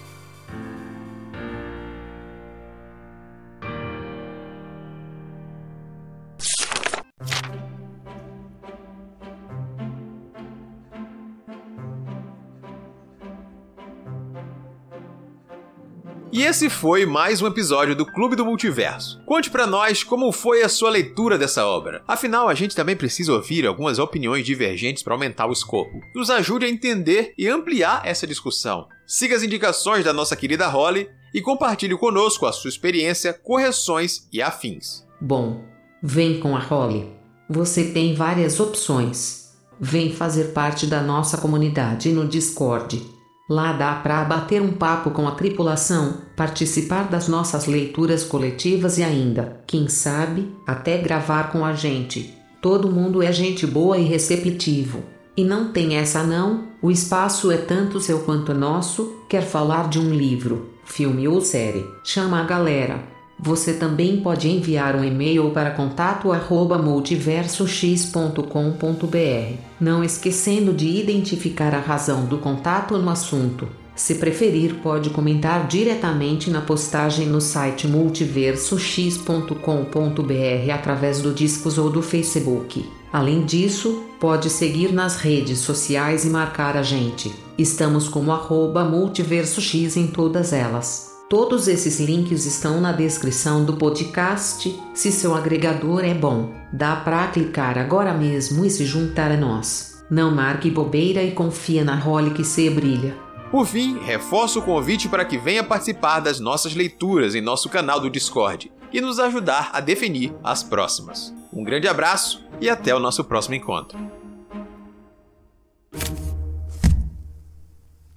E esse foi mais um episódio do Clube do Multiverso. Conte pra nós como foi a sua leitura dessa obra. Afinal, a gente também precisa ouvir algumas opiniões divergentes para aumentar o escopo. Nos ajude a entender e ampliar essa discussão. Siga as indicações da nossa querida Holly e compartilhe conosco a sua experiência, correções e afins. Bom, vem com a Holly. Você tem várias opções. Vem fazer parte da nossa comunidade no Discord. Lá dá para bater um papo com a tripulação, participar das nossas leituras coletivas e ainda, quem sabe, até gravar com a gente. Todo mundo é gente boa e receptivo. E não tem essa não, o espaço é tanto seu quanto nosso. Quer falar de um livro, filme ou série? Chama a galera. Você também pode enviar um e-mail para contato@multiversox.com.br, não esquecendo de identificar a razão do contato no assunto. Se preferir, pode comentar diretamente na postagem no site multiversox.com.br através do Discos ou do Facebook. Além disso, pode seguir nas redes sociais e marcar a gente. Estamos como arroba multiversox em todas elas. Todos esses links estão na descrição do podcast. Se seu agregador é bom, dá para clicar agora mesmo e se juntar a nós. Não marque bobeira e confia na Holly que se brilha. Por fim, reforço o convite para que venha participar das nossas leituras em nosso canal do Discord e nos ajudar a definir as próximas. Um grande abraço e até o nosso próximo encontro.